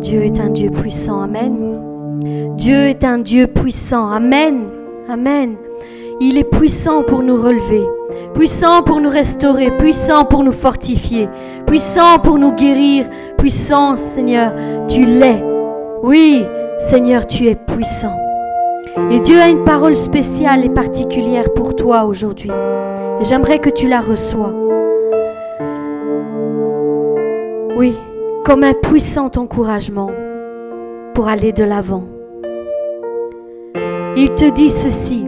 Dieu est un Dieu puissant. Amen. Dieu est un Dieu puissant. Amen. Amen. Il est puissant pour nous relever, puissant pour nous restaurer, puissant pour nous fortifier, puissant pour nous guérir. Puissant, Seigneur, tu l'es. Oui, Seigneur, tu es puissant. Et Dieu a une parole spéciale et particulière pour toi aujourd'hui. Et j'aimerais que tu la reçois. Oui, comme un puissant encouragement pour aller de l'avant. Il te dit ceci.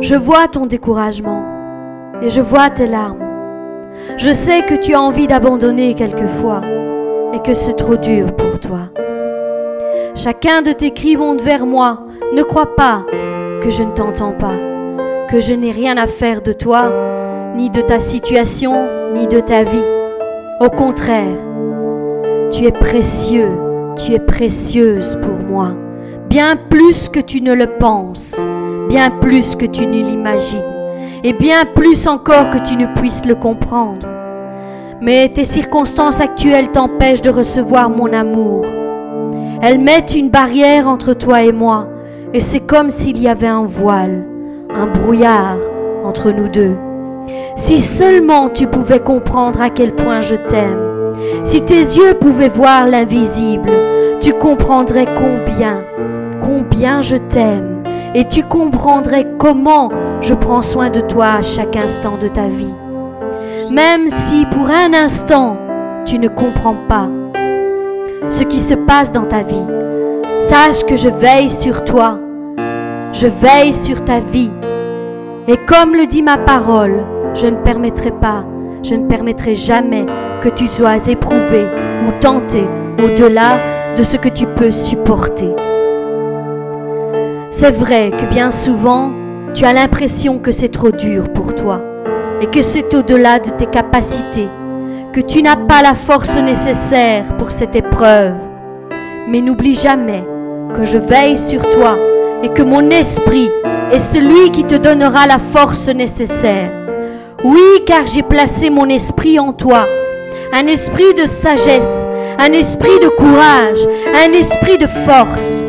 Je vois ton découragement et je vois tes larmes. Je sais que tu as envie d'abandonner quelquefois et que c'est trop dur pour toi. Chacun de tes cris monte vers moi. Ne crois pas que je ne t'entends pas, que je n'ai rien à faire de toi, ni de ta situation, ni de ta vie. Au contraire, tu es précieux, tu es précieuse pour moi, bien plus que tu ne le penses, bien plus que tu ne l'imagines, et bien plus encore que tu ne puisses le comprendre. Mais tes circonstances actuelles t'empêchent de recevoir mon amour. Elles mettent une barrière entre toi et moi, et c'est comme s'il y avait un voile, un brouillard entre nous deux. Si seulement tu pouvais comprendre à quel point je t'aime, si tes yeux pouvaient voir l'invisible, tu comprendrais combien, combien je t'aime, et tu comprendrais comment je prends soin de toi à chaque instant de ta vie. Même si pour un instant tu ne comprends pas ce qui se passe dans ta vie, sache que je veille sur toi, je veille sur ta vie, et comme le dit ma parole, je ne permettrai pas, je ne permettrai jamais que tu sois éprouvé ou tenté au-delà de ce que tu peux supporter. C'est vrai que bien souvent, tu as l'impression que c'est trop dur pour toi et que c'est au-delà de tes capacités, que tu n'as pas la force nécessaire pour cette épreuve. Mais n'oublie jamais que je veille sur toi et que mon esprit est celui qui te donnera la force nécessaire. Oui, car j'ai placé mon esprit en toi, un esprit de sagesse, un esprit de courage, un esprit de force.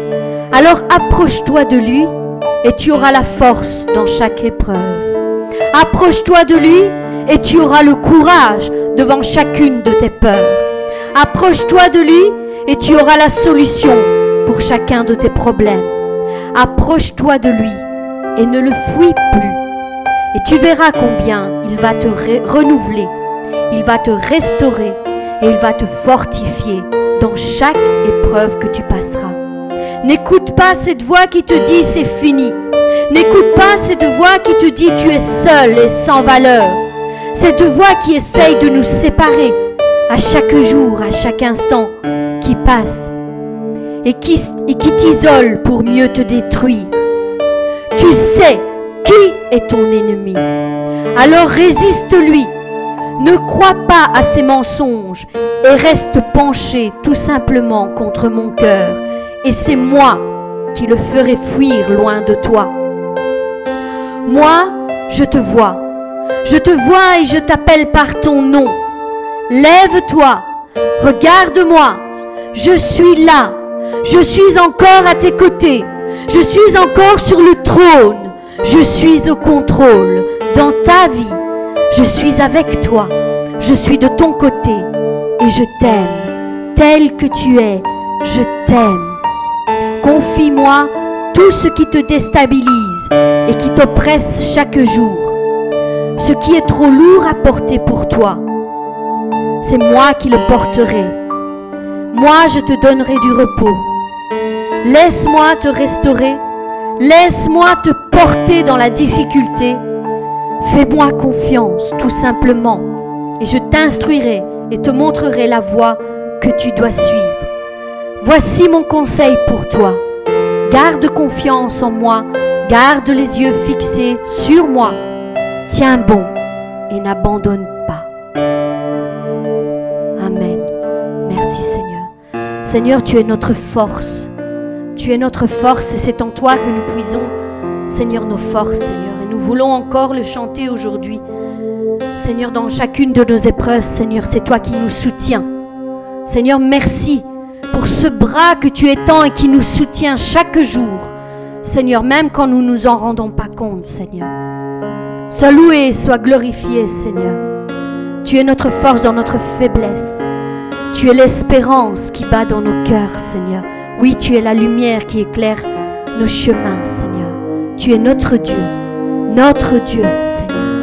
Alors approche-toi de lui et tu auras la force dans chaque épreuve. Approche-toi de lui et tu auras le courage devant chacune de tes peurs. Approche-toi de lui et tu auras la solution pour chacun de tes problèmes. Approche-toi de lui et ne le fuis plus et tu verras combien il va te renouveler, il va te restaurer et il va te fortifier dans chaque épreuve que tu passeras. N'écoute pas cette voix qui te dit c'est fini. N'écoute pas cette voix qui te dit tu es seul et sans valeur. Cette voix qui essaye de nous séparer à chaque jour, à chaque instant qui passe et qui, t'isole pour mieux te détruire. Tu sais qui est ton ennemi? Alors résiste-lui. Ne crois pas à ses mensonges et reste penché tout simplement contre mon cœur. Et c'est moi qui le ferai fuir loin de toi. Moi, je te vois. Je te vois et je t'appelle par ton nom. Lève-toi. Regarde-moi. Je suis là. Je suis encore à tes côtés. Je suis encore sur le trône. Je suis au contrôle dans ta vie. Je suis avec toi. Je suis de ton côté et je t'aime. Tel que tu es, je t'aime. Confie-moi tout ce qui te déstabilise et qui t'oppresse chaque jour. Ce qui est trop lourd à porter pour toi, c'est moi qui le porterai. Moi, je te donnerai du repos. Laisse-moi te restaurer. Laisse-moi te porter dans la difficulté, fais-moi confiance tout simplement et je t'instruirai et te montrerai la voie que tu dois suivre. Voici mon conseil pour toi. Garde confiance en moi, garde les yeux fixés sur moi. Tiens bon et n'abandonne pas. Amen. Merci Seigneur. Seigneur, tu es notre force. Tu es notre force et c'est en toi que nous puisons Seigneur, nos forces, Seigneur. Et nous voulons encore le chanter aujourd'hui. Seigneur, dans chacune de nos épreuves, Seigneur, c'est toi qui nous soutiens. Seigneur, merci pour ce bras que tu étends et qui nous soutient chaque jour. Seigneur, même quand nous ne nous en rendons pas compte, Seigneur. Sois loué, sois glorifié, Seigneur. Tu es notre force dans notre faiblesse. Tu es l'espérance qui bat dans nos cœurs, Seigneur. Oui, tu es la lumière qui éclaire nos chemins, Seigneur. Tu es notre Dieu, notre Dieu, Seigneur.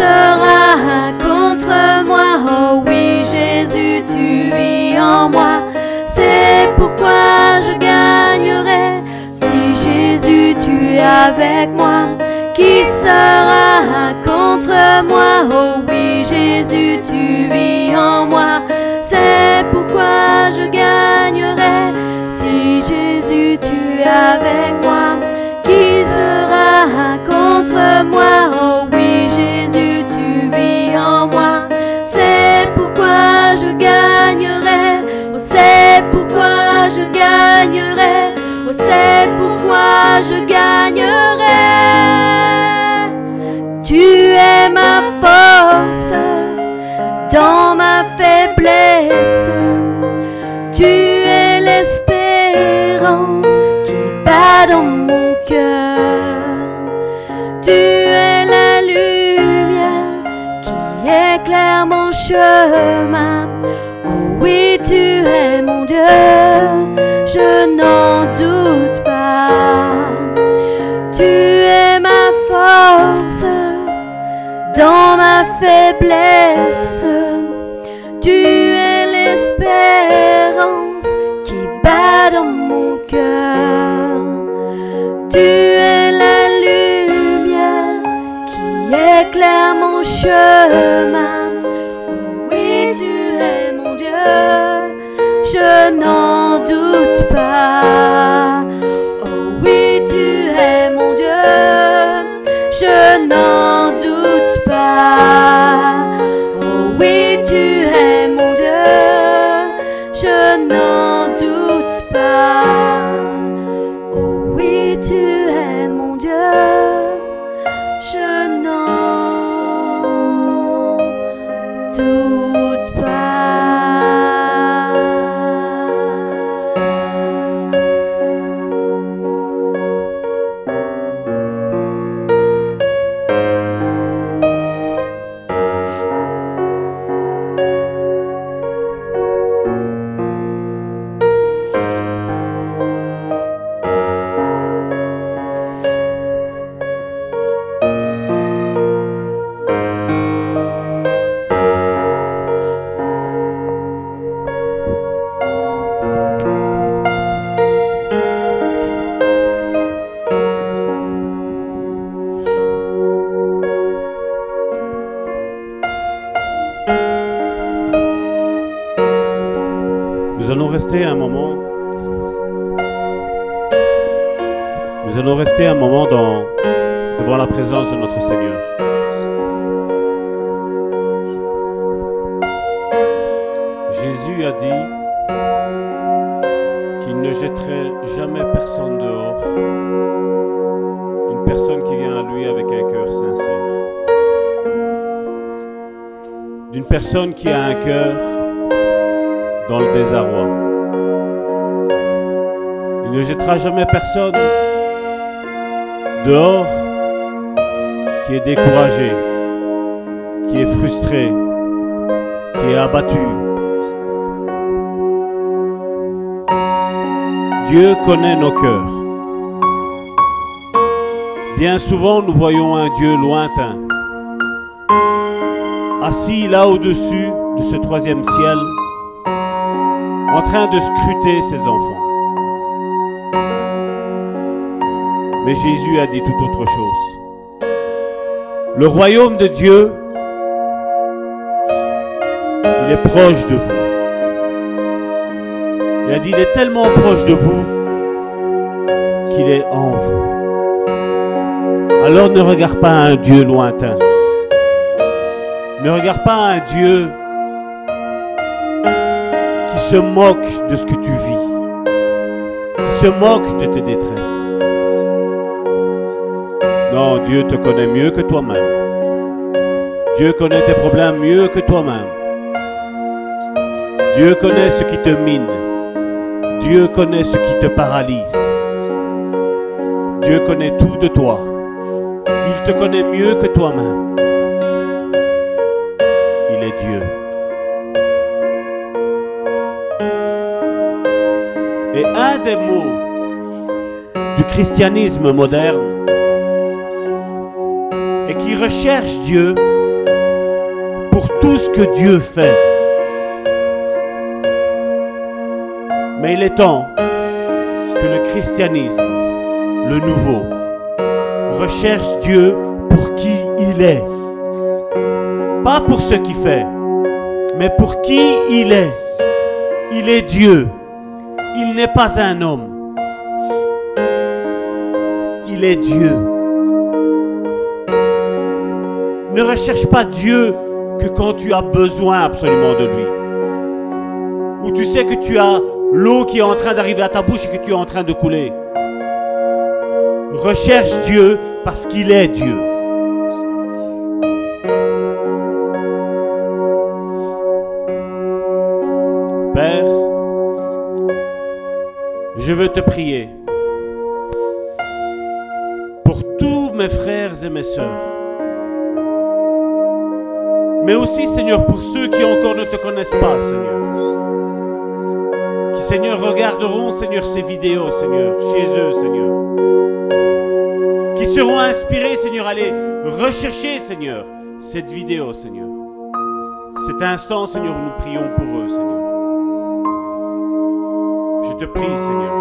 Sera contre moi Oh oui, Jésus, tu vis en moi. C'est pourquoi je gagnerai. Si Jésus, tu es avec moi, qui sera contre moi? Oh oui, Jésus, tu vis en moi. C'est pourquoi je gagnerai. Si Jésus, tu es avec moi, qui sera contre moi? Oh oui, pourquoi je gagnerais. Tu es ma force dans ma faiblesse. Tu es l'espérance qui bat dans mon cœur. Tu es la lumière qui éclaire mon chemin. Oh oui, tu es mon Dieu, je n'en doute. Tu es ma force dans ma faiblesse. Tu es l'espérance qui bat dans mon cœur. Tu es la lumière qui éclaire mon chemin. Oh oui, tu es mon Dieu, je n'en doute pas. Oh oui, personne dehors qui est découragé, qui est frustré, qui est abattu. Dieu connaît nos cœurs. Bien souvent, nous voyons un Dieu lointain, assis là au-dessus de ce troisième ciel, en train de scruter ses enfants. Mais Jésus a dit tout autre chose. Le royaume de Dieu, il est proche de vous. Il a dit, il est tellement proche de vous qu'il est en vous. Alors ne regarde pas un Dieu lointain. Ne regarde pas un Dieu qui se moque de ce que tu vis, qui se moque de tes détresses. Non, Dieu te connaît mieux que toi-même. Dieu connaît tes problèmes mieux que toi-même. Dieu connaît ce qui te mine. Dieu connaît ce qui te paralyse. Dieu connaît tout de toi. Il te connaît mieux que toi-même. Il est Dieu. Et un des mots du christianisme moderne qui recherche Dieu pour tout ce que Dieu fait. Mais il est temps que le christianisme, le nouveau, recherche Dieu pour qui il est. Pas pour ce qu'il fait, mais pour qui il est. Il est Dieu. Il n'est pas un homme. Il est Dieu. Ne recherche pas Dieu que quand tu as besoin absolument de lui. Ou tu sais que tu as l'eau qui est en train d'arriver à ta bouche et que tu es en train de couler. Recherche Dieu parce qu'il est Dieu. Père, je veux te prier pour tous mes frères et mes sœurs Mais aussi, Seigneur, pour ceux qui encore ne te connaissent pas, Seigneur. Qui, Seigneur, regarderont, Seigneur, ces vidéos, Seigneur, chez eux, Seigneur. Qui seront inspirés, Seigneur, à aller rechercher, Seigneur, cette vidéo, Seigneur. Cet instant, Seigneur, nous prions pour eux, Seigneur. Je te prie, Seigneur,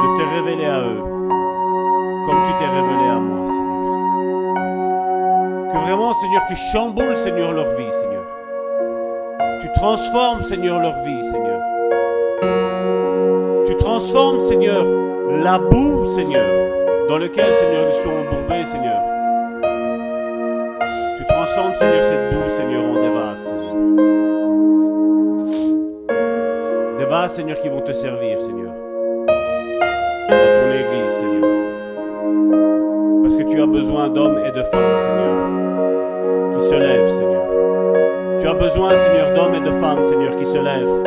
de te révéler à eux comme tu t'es révélé à moi, Seigneur. Que vraiment, Seigneur, tu chamboules, Seigneur, leur vie, Seigneur. Tu transformes, Seigneur, leur vie, Seigneur. Tu transformes, Seigneur, la boue, Seigneur, dans lequel, Seigneur, ils sont embourbés, Seigneur. Tu transformes, Seigneur, cette boue, Seigneur, en des vases, Seigneur. Des vases, Seigneur, qui vont te servir, Seigneur. Dans ton église, Seigneur. Parce que tu as besoin d'hommes et de femmes, Seigneur, qui se lèvent, Seigneur. Tu as besoin, Seigneur, d'hommes et de femmes, Seigneur, qui se lèvent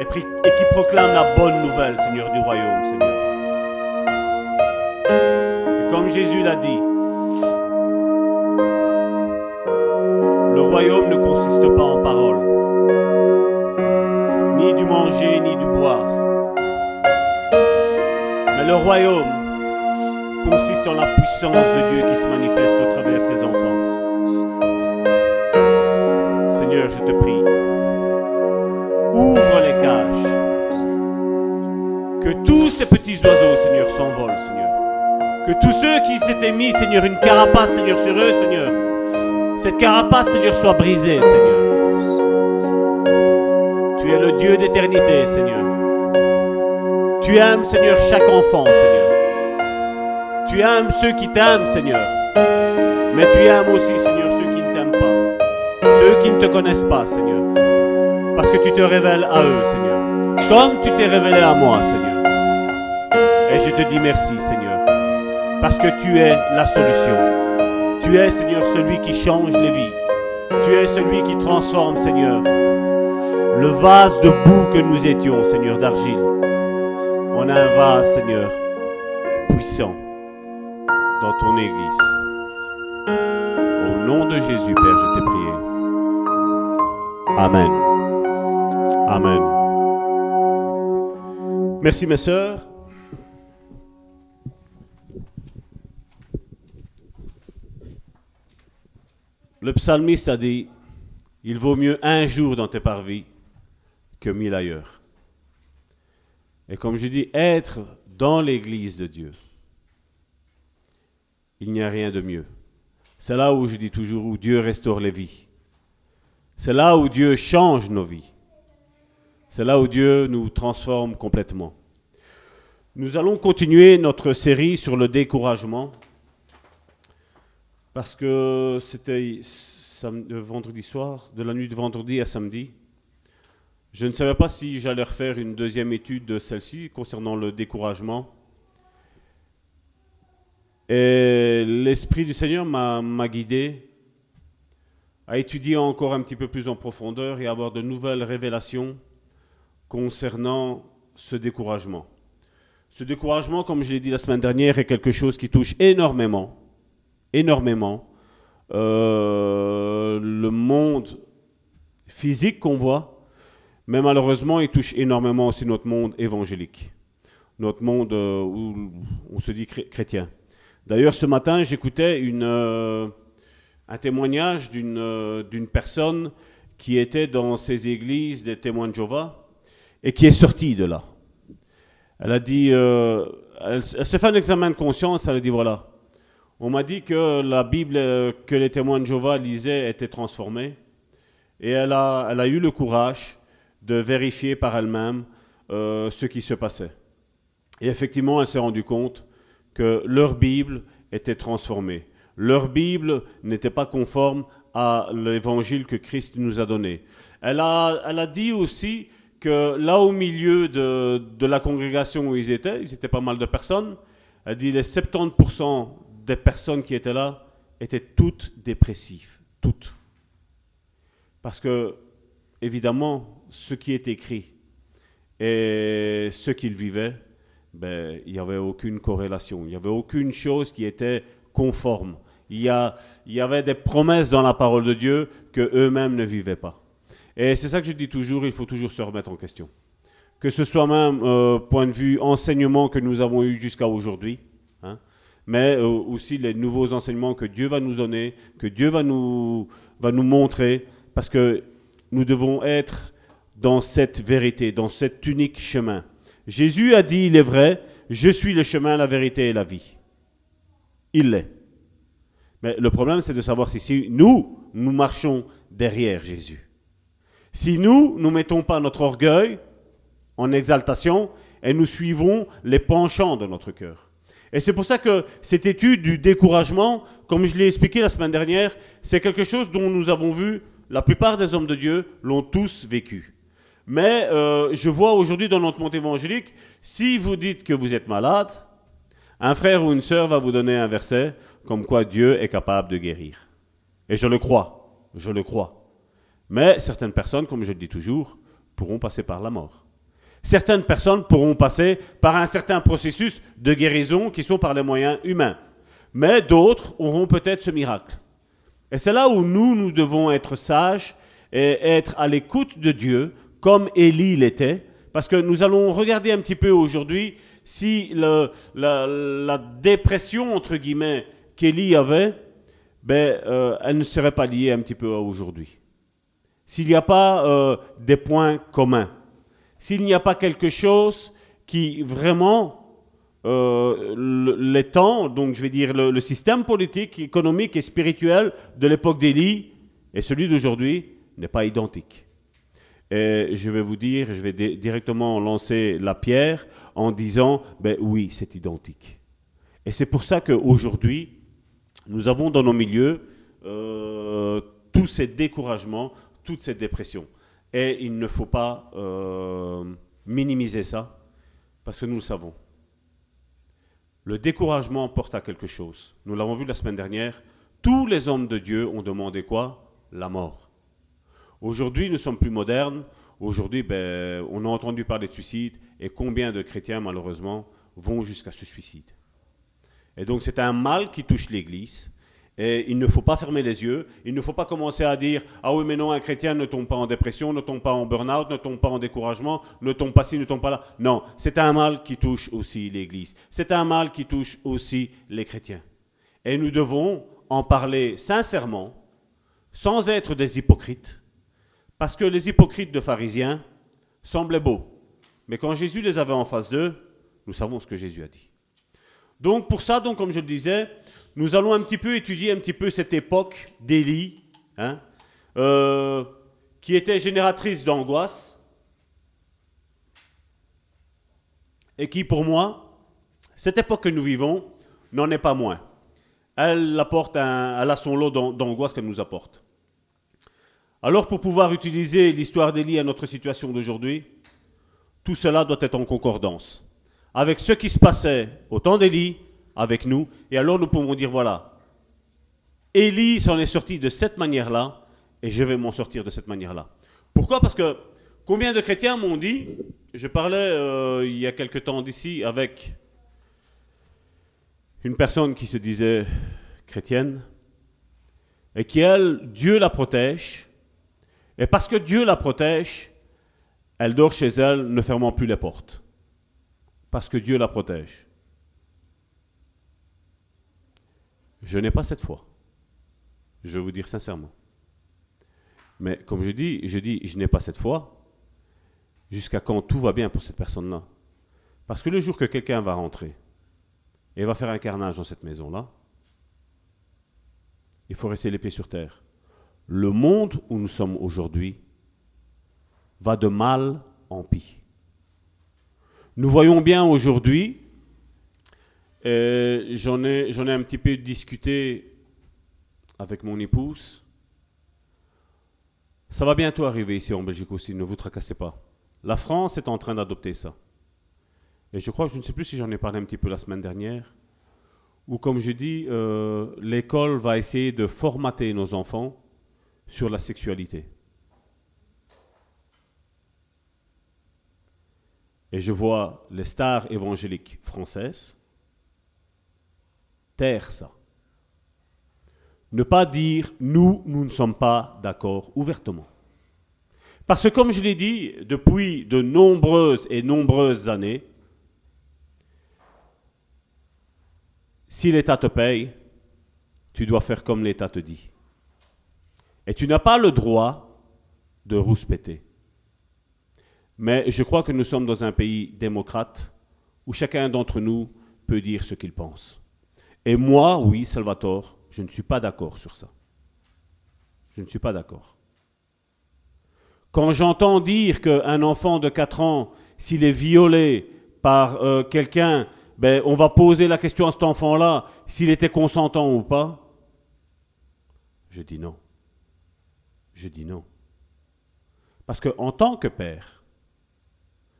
et, qui proclament la bonne nouvelle, Seigneur, du royaume, Seigneur. Et comme Jésus l'a dit, le royaume ne consiste pas en paroles, ni du manger, ni du boire. Mais le royaume consiste en la puissance de Dieu qui se manifeste au travers ses enfants. Seigneur, je te prie, ouvre les cages. Que tous ces petits oiseaux, Seigneur, s'envolent, Seigneur. Que tous ceux qui s'étaient mis, Seigneur, une carapace, Seigneur, sur eux, Seigneur, cette carapace, Seigneur, soit brisée, Seigneur. Tu es le Dieu d'éternité, Seigneur. Tu aimes, Seigneur, chaque enfant, Seigneur. Tu aimes ceux qui t'aiment, Seigneur. Mais tu aimes aussi, Seigneur, qui ne te connaissent pas, Seigneur. Parce que tu te révèles à eux, Seigneur. Comme tu t'es révélé à moi, Seigneur. Et je te dis merci, Seigneur. Parce que tu es la solution. Tu es, Seigneur, celui qui change les vies. Tu es celui qui transforme, Seigneur, le vase de boue que nous étions, Seigneur, d'argile. On a un vase, Seigneur, puissant dans ton Église. Au nom de Jésus, Père, je t'ai prié. Amen. Amen. Merci, mes sœurs. Le psalmiste a dit, il vaut mieux un jour dans tes parvis que mille ailleurs. Et comme je dis, être dans l'église de Dieu, il n'y a rien de mieux. C'est là où je dis toujours, où Dieu restaure les vies. C'est là où Dieu change nos vies. C'est là où Dieu nous transforme complètement. Nous allons continuer notre série sur le découragement parce que c'était vendredi soir, de la nuit de vendredi à samedi. Je ne savais pas si j'allais refaire une deuxième étude de celle-ci concernant le découragement. Et l'Esprit du Seigneur m'a guidé à étudier encore un petit peu plus en profondeur et avoir de nouvelles révélations concernant ce découragement. Ce découragement, comme je l'ai dit la semaine dernière, est quelque chose qui touche énormément, énormément euh, le monde physique qu'on voit, mais malheureusement, il touche énormément aussi notre monde évangélique, notre monde euh, où on se dit chré- chrétien. D'ailleurs, ce matin, j'écoutais une, euh, un témoignage d'une euh, d'une personne qui était dans ces églises des témoins de Jéhovah et qui est sortie de là. Elle a dit, euh, elle, s'est fait un examen de conscience, elle a dit voilà, on m'a dit que la Bible euh, que les témoins de Jéhovah lisaient était transformée et elle a, elle a eu le courage de vérifier par elle-même ce qui se passait. Et effectivement, elle s'est rendue compte que leur Bible était transformée. Leur Bible n'était pas conforme à l'évangile que Christ nous a donné. Elle a, elle a dit aussi que là au milieu de, de la congrégation où ils étaient, ils étaient pas mal de personnes, elle dit les 70% des personnes qui étaient là étaient toutes dépressives, toutes. Parce que, évidemment, ce qui est écrit et ce qu'ils vivaient, ben, il n'y avait aucune corrélation, il n'y avait aucune chose qui était conforme, Il y, avait des promesses dans la parole de Dieu que eux-mêmes ne vivaient pas. Et c'est ça que je dis toujours, il faut toujours se remettre en question. Que ce soit même euh, point de vue enseignement que nous avons eu jusqu'à aujourd'hui, hein, mais euh, aussi les nouveaux enseignements que Dieu va nous donner, que Dieu va nous montrer, parce que nous devons être dans cette vérité, dans cet unique chemin. Jésus a dit, il est vrai, je suis le chemin, la vérité et la vie. Il l'est. Mais le problème, c'est de savoir si, nous, nous marchons derrière Jésus. Si nous, nous mettons pas notre orgueil en exaltation et nous suivons les penchants de notre cœur. Et c'est pour ça que cette étude du découragement, comme je l'ai expliqué la semaine dernière, c'est quelque chose dont nous avons vu, la plupart des hommes de Dieu l'ont tous vécu. Mais euh, je vois aujourd'hui dans notre monde évangélique, si vous dites que vous êtes malade, un frère ou une sœur va vous donner un verset comme quoi Dieu est capable de guérir. Et je le crois, je le crois. Mais certaines personnes, comme je le dis toujours, pourront passer par la mort. Certaines personnes pourront passer par un certain processus de guérison qui sont par les moyens humains. Mais d'autres auront peut-être ce miracle. Et c'est là où nous, nous devons être sages et être à l'écoute de Dieu comme Élie l'était, parce que nous allons regarder un petit peu aujourd'hui si la, dépression, entre guillemets, qu'Élie avait, ben, euh, elle ne serait pas liée un petit peu à aujourd'hui. S'il n'y a pas euh, des points communs, s'il n'y a pas quelque chose qui vraiment euh, les temps, donc je vais dire le, le, système politique, économique et spirituel de l'époque d'Élie et celui d'aujourd'hui n'est pas identique. Et je vais vous dire, je vais directement lancer la pierre en disant, ben oui, c'est identique. Et c'est pour ça qu'aujourd'hui, nous avons dans nos milieux euh, tous ces découragements, toutes ces dépressions. Et il ne faut pas euh, minimiser ça, parce que nous le savons. Le découragement porte à quelque chose. Nous l'avons vu la semaine dernière. Tous les hommes de Dieu ont demandé quoi? La mort. Aujourd'hui, nous sommes plus modernes. Aujourd'hui, ben, on a entendu parler de suicide et combien de chrétiens, malheureusement, vont jusqu'à ce suicide. Et donc, c'est un mal qui touche l'Église. Et il ne faut pas fermer les yeux. Il ne faut pas commencer à dire Ah oui, mais non, un chrétien ne tombe pas en dépression, ne tombe pas en burn-out, ne tombe pas en découragement, ne tombe pas ci, ne tombe pas là. Non, c'est un mal qui touche aussi l'Église. C'est un mal qui touche aussi les chrétiens. Et nous devons en parler sincèrement, sans être des hypocrites, parce que les hypocrites de pharisiens semblaient beaux. Mais quand Jésus les avait en face d'eux, nous savons ce que Jésus a dit. Donc pour ça, donc, comme je le disais, nous allons un petit peu étudier un petit peu cette époque d'Élie, hein, euh, qui était génératrice d'angoisse, et qui pour moi, cette époque que nous vivons, n'en est pas moins. Elle, apporte elle a son lot d'angoisse qu'elle nous apporte. Alors pour pouvoir utiliser l'histoire d'Élie à notre situation d'aujourd'hui, tout cela doit être en concordance avec ce qui se passait au temps d'Élie, avec nous, et alors nous pouvons dire voilà, Élie s'en est sorti de cette manière-là, et je vais m'en sortir de cette manière-là. Pourquoi? Parce que combien de chrétiens m'ont dit, je parlais euh, il y a quelque temps d'ici avec une personne qui se disait chrétienne, et qui, elle, Dieu la protège, et parce que Dieu la protège, elle dort chez elle, ne fermant plus les portes. Parce que Dieu la protège. Je n'ai pas cette foi. Je vais vous dire sincèrement. Mais comme je dis, je dis, je n'ai pas cette foi jusqu'à quand tout va bien pour cette personne-là. Parce que le jour que quelqu'un va rentrer et va faire un carnage dans cette maison-là, il faut rester les pieds sur terre le monde où nous sommes aujourd'hui va de mal en pis. Nous voyons bien aujourd'hui, j'en ai, ai un petit peu discuté avec mon épouse, ça va bientôt arriver ici en Belgique aussi, ne vous tracassez pas. La France est en train d'adopter ça. Et je crois, je ne sais plus si j'en ai parlé un petit peu la semaine dernière, où comme je dis, euh, l'école va essayer de formater nos enfants sur la sexualité. Et je vois les stars évangéliques françaises taire ça. ne pas dire nous, nous ne sommes pas d'accord ouvertement. Parce que comme je l'ai dit, depuis de nombreuses et nombreuses années, si l'État te paye, tu dois faire comme l'État te dit. Et tu n'as pas le droit de rouspéter. Mais je crois que nous sommes dans un pays démocrate où chacun d'entre nous peut dire ce qu'il pense. Et moi, oui, Salvatore, je ne suis pas d'accord sur ça. Je ne suis pas d'accord. Quand j'entends dire qu'un enfant de 4 ans, s'il est violé par euh, quelqu'un, ben, on va poser la question à cet enfant-là s'il était consentant ou pas, je dis non. Je dis non. Parce qu'en tant que père,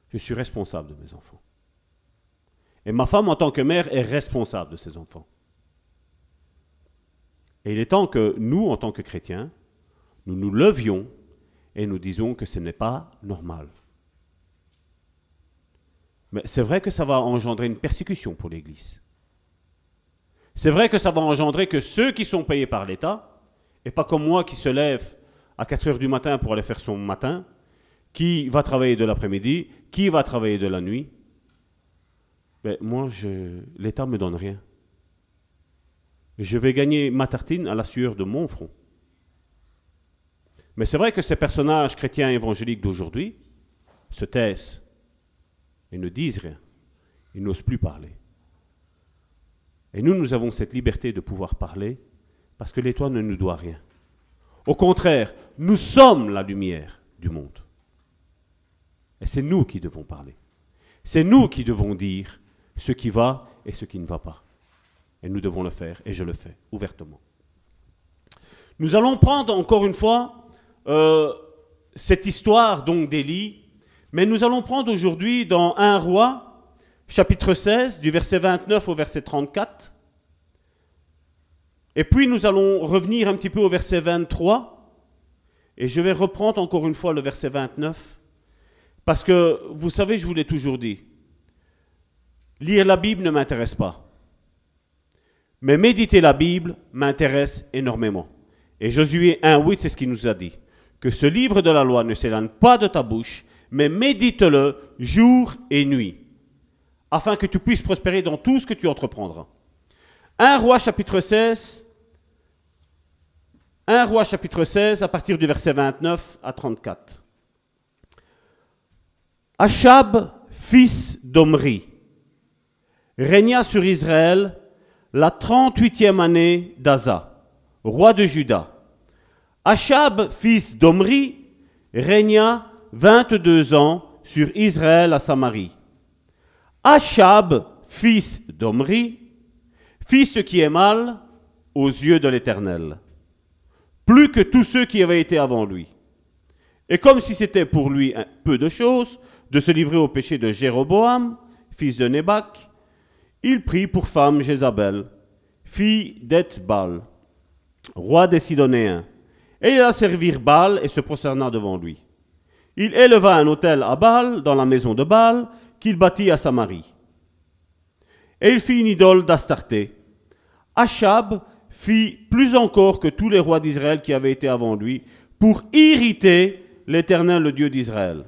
je suis responsable de mes enfants. Et ma femme, en tant que mère, est responsable de ses enfants. Et il est temps que nous, en tant que chrétiens, nous nous levions et nous disons que ce n'est pas normal. Mais c'est vrai que ça va engendrer une persécution pour l'Église. C'est vrai que ça va engendrer que ceux qui sont payés par l'État, et pas comme moi qui se lève à 4 heures du matin pour aller faire son matin, qui va travailler de l'après-midi, qui va travailler de la nuit, ben moi, l'État ne me donne rien. Je vais gagner ma tartine à la sueur de mon front. Mais c'est vrai que ces personnages chrétiens évangéliques d'aujourd'hui se taisent et ne disent rien. Ils n'osent plus parler. Et nous, nous avons cette liberté de pouvoir parler parce que l'État ne nous doit rien. Au contraire, nous sommes la lumière du monde. Et c'est nous qui devons parler. C'est nous qui devons dire ce qui va et ce qui ne va pas. Et nous devons le faire, et je le fais ouvertement. Nous allons prendre encore une fois euh, cette histoire donc d'Élie, mais nous allons prendre aujourd'hui dans 1 roi, chapitre 16, du verset 29 au verset 34. Et puis nous allons revenir un petit peu au verset 23, et je vais reprendre encore une fois le verset 29, parce que vous savez, je vous l'ai toujours dit, lire la Bible ne m'intéresse pas. Mais méditer la Bible m'intéresse énormément. Et Josué 1.8, c'est ce qu'il nous a dit. Que ce livre de la loi ne s'éloigne pas de ta bouche, mais médite-le jour et nuit, afin que tu puisses prospérer dans tout ce que tu entreprendras. 1 roi chapitre 16, 1 roi chapitre 16, à partir du verset 29 à 34. Achab, fils d'Omri, régna sur Israël la 38e année d'Aza, roi de Juda. Achab, fils d'Omri, régna 22 ans sur Israël à Samarie. Achab, fils d'Omri, fit ce qui est mal aux yeux de l'Éternel, plus que tous ceux qui avaient été avant lui. Et comme si c'était pour lui peu de choses de se livrer au péché de Jéroboam, fils de Nebac, il prit pour femme Jézabel, fille d'Ethbal, roi des Sidoniens, et il a servi Baal et se prosterna devant lui. Il éleva un autel à Baal dans la maison de Baal qu'il bâtit à Samarie. Et il fit une idole d'Astarté. Achab fit plus encore que tous les rois d'Israël qui avaient été avant lui pour irriter l'Éternel, le Dieu d'Israël.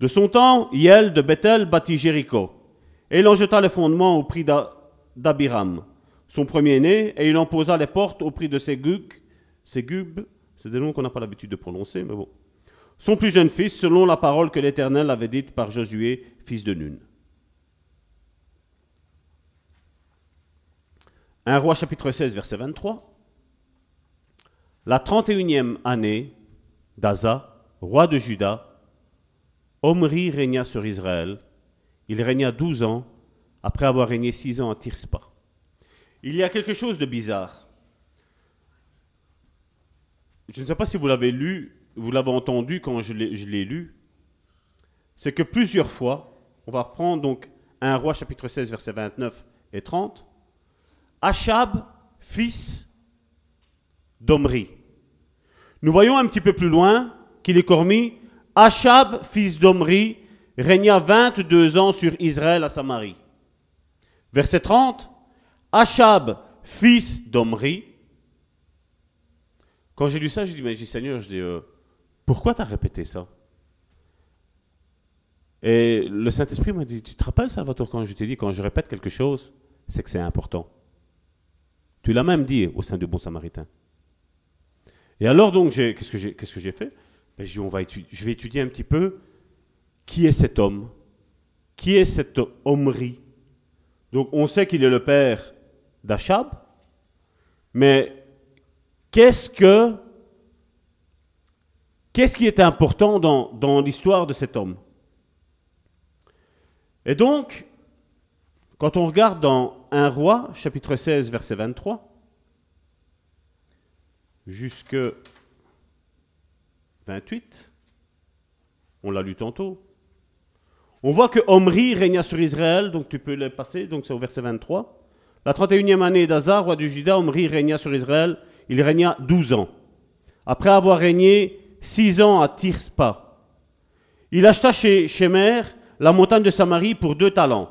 De son temps, Yel de Bethel bâtit Jéricho. Et il en jeta les fondements au prix d'Abiram, son premier-né, et il en posa les portes au prix de Ségub, Ségub, c'est des noms qu'on n'a pas l'habitude de prononcer, mais bon. Son plus jeune fils, selon la parole que l'Éternel avait dite par Josué, fils de Nun. Un roi chapitre 16, verset 23. La 31e année d'Aza, roi de Juda, Omri régna sur Israël il régna douze ans après avoir régné six ans à Tirspa. Il y a quelque chose de bizarre. Je ne sais pas si vous l'avez lu, vous l'avez entendu quand je l'ai lu. C'est que plusieurs fois, on va reprendre donc un roi chapitre 16 versets 29 et 30, Achab, fils d'Omri. Nous voyons un petit peu plus loin qu'il est cormis Achab, fils d'Omri, régna 22 ans sur Israël à Samarie. Verset 30, Achab, fils d'Omri. Quand j'ai lu ça, j'ai dit, mais Seigneur, je dis, euh, pourquoi tu as répété ça? Et le Saint-Esprit m'a dit, tu te rappelles, Salvatore, quand je t'ai dit, quand je répète quelque chose, c'est que c'est important. Tu l'as même dit au sein du Bon Samaritain. Et alors, donc, qu'est-ce que j'ai fait? Ben, Je vais étudier un petit peu qui est cet homme, qui est cet Omri. Donc, on sait qu'il est le père d'Achab, mais qu'est-ce que qui est important dans l'histoire de cet homme? Et donc, quand on regarde dans 1 roi, chapitre 16, verset 23, jusque 28, on l'a lu tantôt, on voit que Omri régna sur Israël, donc tu peux le passer, donc c'est au verset 23. La 31e année d'Azar, roi du Juda, Omri régna sur Israël, il régna 12 ans. Après avoir régné 6 ans à Tirspa, il acheta chez Shemer la montagne de Samarie pour deux talents.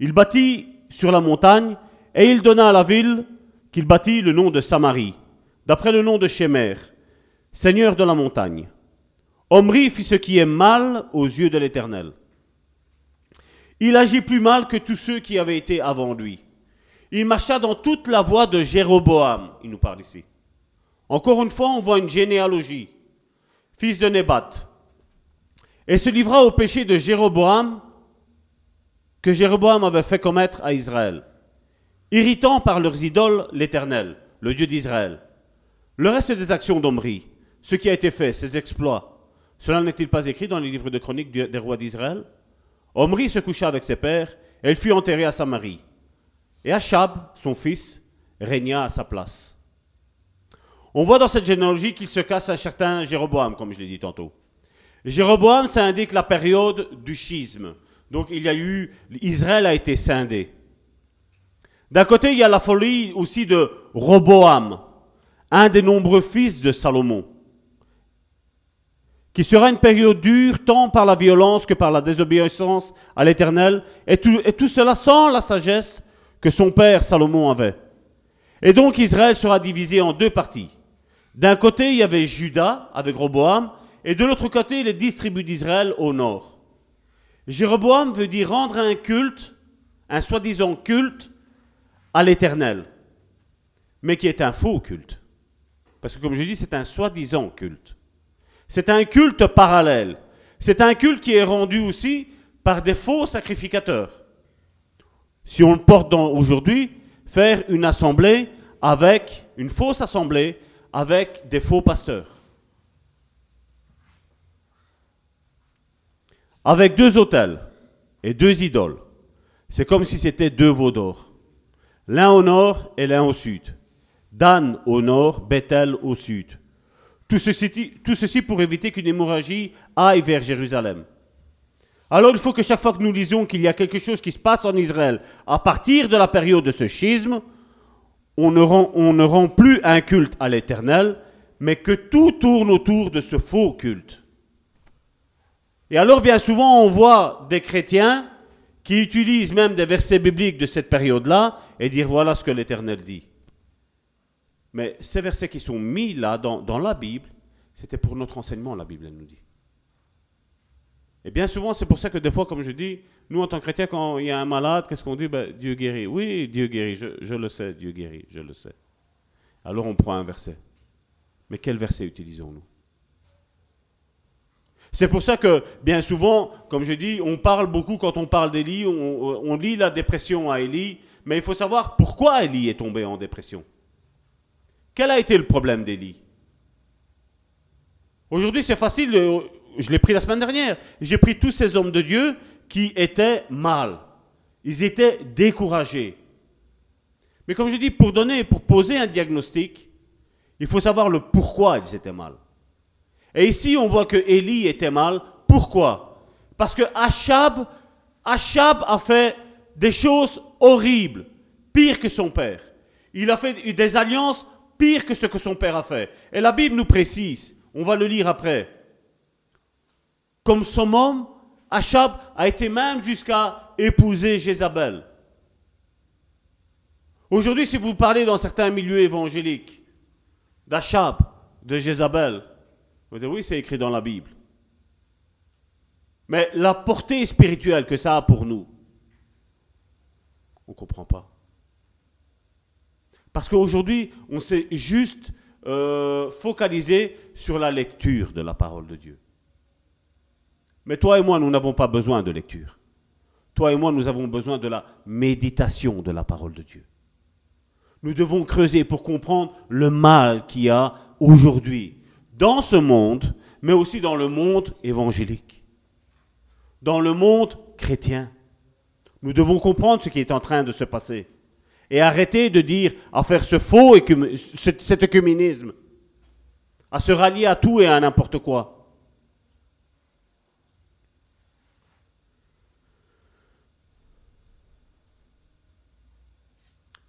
Il bâtit sur la montagne et il donna à la ville qu'il bâtit le nom de Samarie, d'après le nom de Shemer, seigneur de la montagne. Omri fit ce qui est mal aux yeux de l'Éternel. Il agit plus mal que tous ceux qui avaient été avant lui. Il marcha dans toute la voie de Jéroboam, il nous parle ici. Encore une fois, on voit une généalogie. Fils de Nébat. Et se livra au péché de Jéroboam que Jéroboam avait fait commettre à Israël, irritant par leurs idoles l'Éternel, le Dieu d'Israël. Le reste des actions d'Omri, ce qui a été fait, ses exploits, cela n'est-il pas écrit dans les livres de chroniques des rois d'Israël? Omri se coucha avec ses pères, et elle fut enterrée à Samarie. Et Achab, son fils, régna à sa place. On voit dans cette généalogie qu'il se casse un certain Jéroboam, comme je l'ai dit tantôt. Jéroboam, ça indique la période du schisme. Donc il y a eu, Israël a été scindé. D'un côté, il y a la folie aussi de Roboam, un des nombreux fils de Salomon qui sera une période dure tant par la violence que par la désobéissance à l'Éternel, et tout, cela sans la sagesse que son père Salomon avait. Et donc Israël sera divisé en deux parties. D'un côté, il y avait Juda avec Roboam, et de l'autre côté, les dix tribus d'Israël au nord. Jéroboam veut dire rendre un culte, un soi-disant culte, à l'Éternel, mais qui est un faux culte. Parce que comme je dis, c'est un soi-disant culte. C'est un culte parallèle. C'est un culte qui est rendu aussi par des faux sacrificateurs. Si on le porte aujourd'hui, faire une assemblée avec, une fausse assemblée avec des faux pasteurs. Avec deux autels et deux idoles. C'est comme si c'était deux veaux d'or. L'un au nord et l'un au sud. Dan au nord, Bethel au sud. Tout ceci, pour éviter qu'une hémorragie aille vers Jérusalem. Alors il faut que chaque fois que nous lisions qu'il y a quelque chose qui se passe en Israël, à partir de la période de ce schisme, on ne rend plus un culte à l'Éternel, mais que tout tourne autour de ce faux culte. Et alors bien souvent on voit des chrétiens qui utilisent même des versets bibliques de cette période-là et dire voilà ce que l'Éternel dit. Mais ces versets qui sont mis là dans, la Bible, c'était pour notre enseignement, la Bible, nous dit. Et bien souvent, c'est pour ça que des fois, comme je dis, nous en tant que chrétiens, quand il y a un malade, qu'est-ce qu'on dit? Ben, Dieu guérit. Oui, Dieu guérit, je, je, le sais, Dieu guérit, je le sais. Alors on prend un verset. Mais quel verset utilisons-nous? C'est pour ça que, bien souvent, comme je dis, on parle beaucoup quand on parle d'Élie, on, lit la dépression à Élie, mais il faut savoir pourquoi Élie est tombé en dépression. Quel a été le problème d'Élie? Aujourd'hui, c'est facile, je l'ai pris la semaine dernière. J'ai pris tous ces hommes de Dieu qui étaient mal. Ils étaient découragés. Mais comme je dis, pour donner, pour poser un diagnostic, il faut savoir le pourquoi ils étaient mal. Et ici, on voit que Élie était mal. Pourquoi? Parce que Achab, a fait des choses horribles, pires que son père. Il a fait des alliances pire que ce que son père a fait. Et la Bible nous précise, on va le lire après, comme son homme, Achab a été même jusqu'à épouser Jézabel. Aujourd'hui, si vous parlez dans certains milieux évangéliques d'Achab, de Jézabel, vous oui, c'est écrit dans la Bible. Mais la portée spirituelle que ça a pour nous, on ne comprend pas. Parce qu'aujourd'hui, on s'est juste euh, focalisé sur la lecture de la parole de Dieu. Mais toi et moi, nous n'avons pas besoin de lecture. Toi et moi, nous avons besoin de la méditation de la parole de Dieu. Nous devons creuser pour comprendre le mal qu'il y a aujourd'hui dans ce monde, mais aussi dans le monde évangélique, dans le monde chrétien. Nous devons comprendre ce qui est en train de se passer et arrêter de dire, à faire ce faux, cet œcuménisme, à se rallier à tout et à n'importe quoi.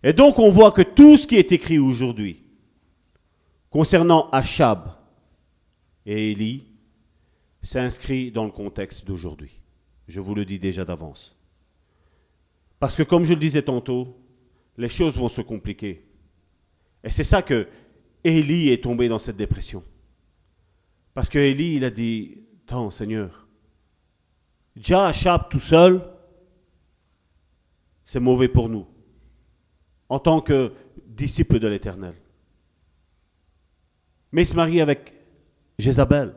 Et donc on voit que tout ce qui est écrit aujourd'hui concernant Achab et Élie s'inscrit dans le contexte d'aujourd'hui. Je vous le dis déjà d'avance. Parce que comme je le disais tantôt, les choses vont se compliquer. Et c'est ça que Élie est tombé dans cette dépression. Parce que Élie, il a dit, tant Seigneur, déjà Achab tout seul, c'est mauvais pour nous, en tant que disciple de l'Éternel. Mais il se marie avec Jézabel.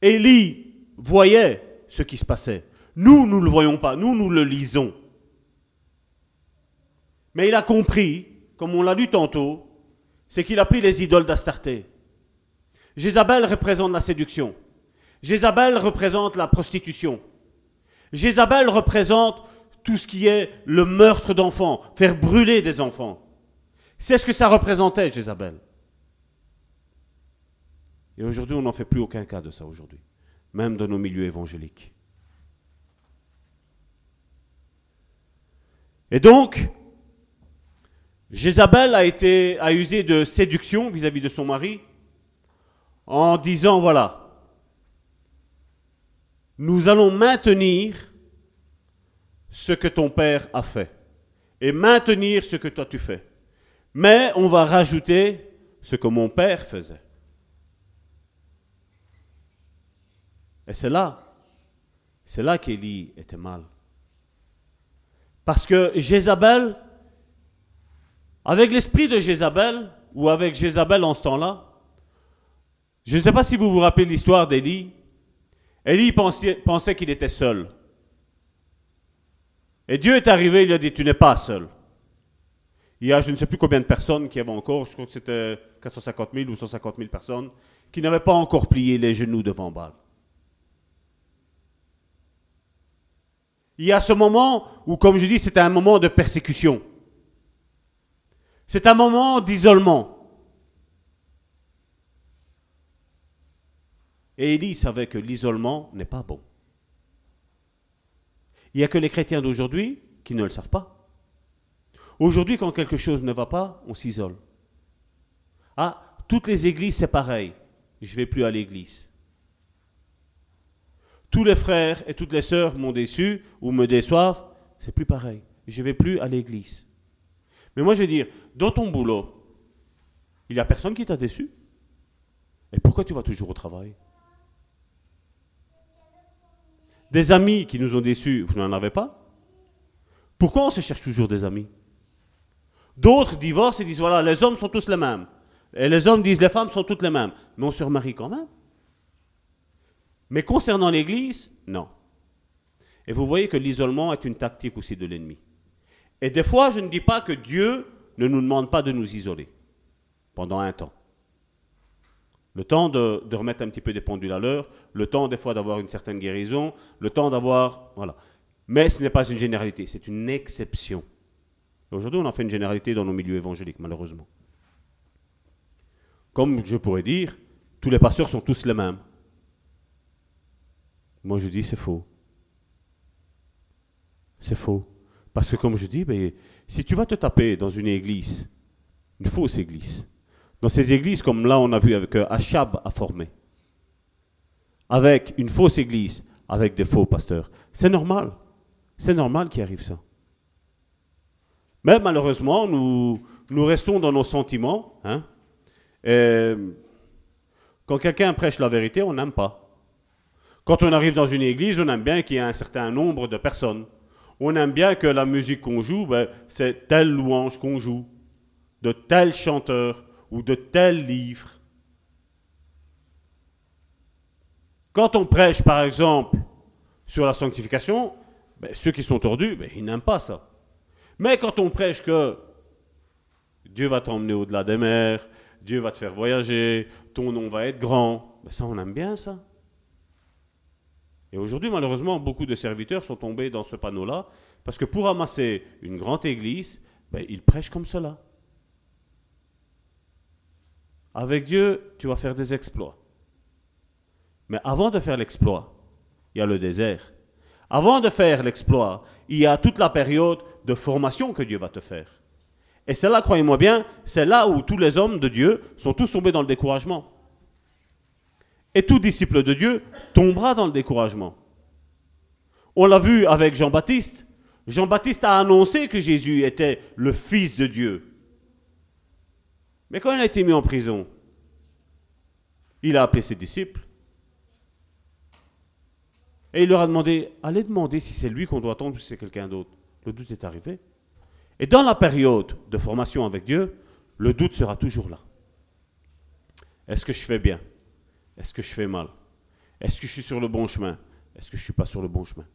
Élie voyait ce qui se passait. Nous, nous ne le voyons pas. Nous, nous le lisons. Mais il a compris, comme on l'a lu tantôt, c'est qu'il a pris les idoles d'Astarté. Jézabel représente la séduction. Jézabel représente la prostitution. Jézabel représente tout ce qui est le meurtre d'enfants, faire brûler des enfants. C'est ce que ça représentait, Jézabel. Et aujourd'hui, on n'en fait plus aucun cas de ça aujourd'hui, même dans nos milieux évangéliques. Et donc, Jézabel a, été, a usé de séduction vis-à-vis de son mari en disant, voilà, nous allons maintenir ce que ton père a fait et maintenir ce que toi tu fais. Mais on va rajouter ce que mon père faisait. Et c'est là, c'est là qu'Élie était mal. Parce que Jézabel avec l'esprit de Jézabel, ou avec Jézabel en ce temps-là, je ne sais pas si vous vous rappelez l'histoire d'Élie. Élie pensait, pensait qu'il était seul. Et Dieu est arrivé, il lui a dit, tu n'es pas seul. Il y a je ne sais plus combien de personnes qui avaient encore, je crois que c'était 450 000 ou 150 000 personnes, qui n'avaient pas encore plié les genoux devant Baal. Il y a ce moment où, comme je dis, c'était un moment de persécution. C'est un moment d'isolement. Et Élie savait que l'isolement n'est pas bon. Il n'y a que les chrétiens d'aujourd'hui qui ne le savent pas. Aujourd'hui, quand quelque chose ne va pas, on s'isole. Ah, toutes les églises, c'est pareil. Je ne vais plus à l'église. Tous les frères et toutes les sœurs m'ont déçu ou me déçoivent, c'est plus pareil. Je vais plus à l'église. Mais moi, je veux dire, dans ton boulot, il n'y a personne qui t'a déçu. Et pourquoi tu vas toujours au travail? Des amis qui nous ont déçus, vous n'en avez pas? Pourquoi on se cherche toujours des amis? D'autres divorcent et disent voilà, les hommes sont tous les mêmes. Et les hommes disent les femmes sont toutes les mêmes. Mais on se remarie quand même. Mais concernant l'Église, non. Et vous voyez que l'isolement est une tactique aussi de l'ennemi. Et des fois, je ne dis pas que Dieu ne nous demande pas de nous isoler pendant un temps. Le temps de, remettre un petit peu des pendules à l'heure, le temps des fois d'avoir une certaine guérison, le temps d'avoir... Voilà. Mais ce n'est pas une généralité, c'est une exception. Aujourd'hui, on en fait une généralité dans nos milieux évangéliques, malheureusement. Comme je pourrais dire, tous les pasteurs sont tous les mêmes. Moi, je dis, c'est faux. C'est faux. Parce que comme je dis, ben, si tu vas te taper dans une église, une fausse église, dans ces églises comme là on a vu avec euh, Achab a formé, avec une fausse église, avec des faux pasteurs, c'est normal. C'est normal qu'il arrive ça. Mais malheureusement, nous, restons dans nos sentiments. Hein. Quand quelqu'un prêche la vérité, on n'aime pas. Quand on arrive dans une église, on aime bien qu'il y ait un certain nombre de personnes. On aime bien que la musique qu'on joue, ben, c'est telle louange qu'on joue, de tel chanteur ou de tel livre. Quand on prêche, par exemple, sur la sanctification, ben, ceux qui sont tordus, ben, ils n'aiment pas ça. Mais quand on prêche que Dieu va t'emmener au-delà des mers, Dieu va te faire voyager, ton nom va être grand, ben, ça on aime bien ça. Et aujourd'hui, malheureusement, beaucoup de serviteurs sont tombés dans ce panneau-là, parce que pour amasser une grande église, ben, ils prêchent comme cela. Avec Dieu, tu vas faire des exploits. Mais avant de faire l'exploit, il y a le désert. Avant de faire l'exploit, il y a toute la période de formation que Dieu va te faire. Et c'est là, croyez-moi bien, c'est là où tous les hommes de Dieu sont tous tombés dans le découragement. Et tout disciple de Dieu tombera dans le découragement. On l'a vu avec Jean-Baptiste. Jean-Baptiste a annoncé que Jésus était le Fils de Dieu. Mais quand il a été mis en prison, il a appelé ses disciples. Et il leur a demandé, allez demander si c'est lui qu'on doit attendre ou si c'est quelqu'un d'autre. Le doute est arrivé. Et dans la période de formation avec Dieu, le doute sera toujours là. Est-ce que je fais bien? Est-ce que je fais mal? Est-ce que je suis sur le bon chemin? Est-ce que je ne suis pas sur le bon chemin?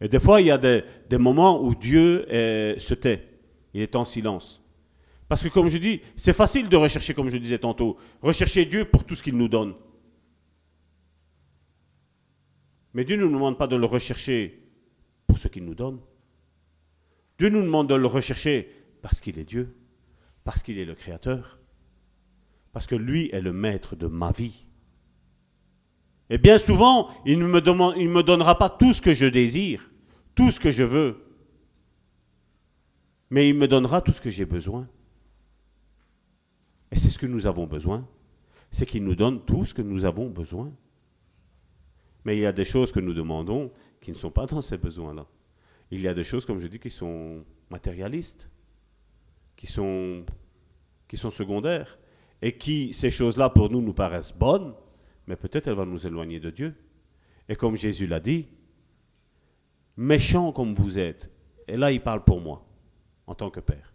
Et des fois, il y a des, moments où Dieu se tait. Il est en silence. Parce que comme je dis, c'est facile de rechercher, comme je disais tantôt, rechercher Dieu pour tout ce qu'il nous donne. Mais Dieu ne nous demande pas de le rechercher pour ce qu'il nous donne. Dieu nous demande de le rechercher parce qu'il est Dieu, parce qu'il est le Créateur, parce que lui est le maître de ma vie. Et bien souvent, il ne me, demande, il me donnera pas tout ce que je désire, tout ce que je veux, mais il me donnera tout ce que j'ai besoin. Et c'est ce que nous avons besoin, c'est qu'il nous donne tout ce que nous avons besoin. Mais il y a des choses que nous demandons qui ne sont pas dans ces besoins-là. Il y a des choses, comme je dis, qui sont matérialistes, qui sont, qui sont secondaires, et qui, ces choses-là, pour nous, nous paraissent bonnes, mais peut-être elles vont nous éloigner de Dieu. Et comme Jésus l'a dit, méchant comme vous êtes, et là il parle pour moi, en tant que père,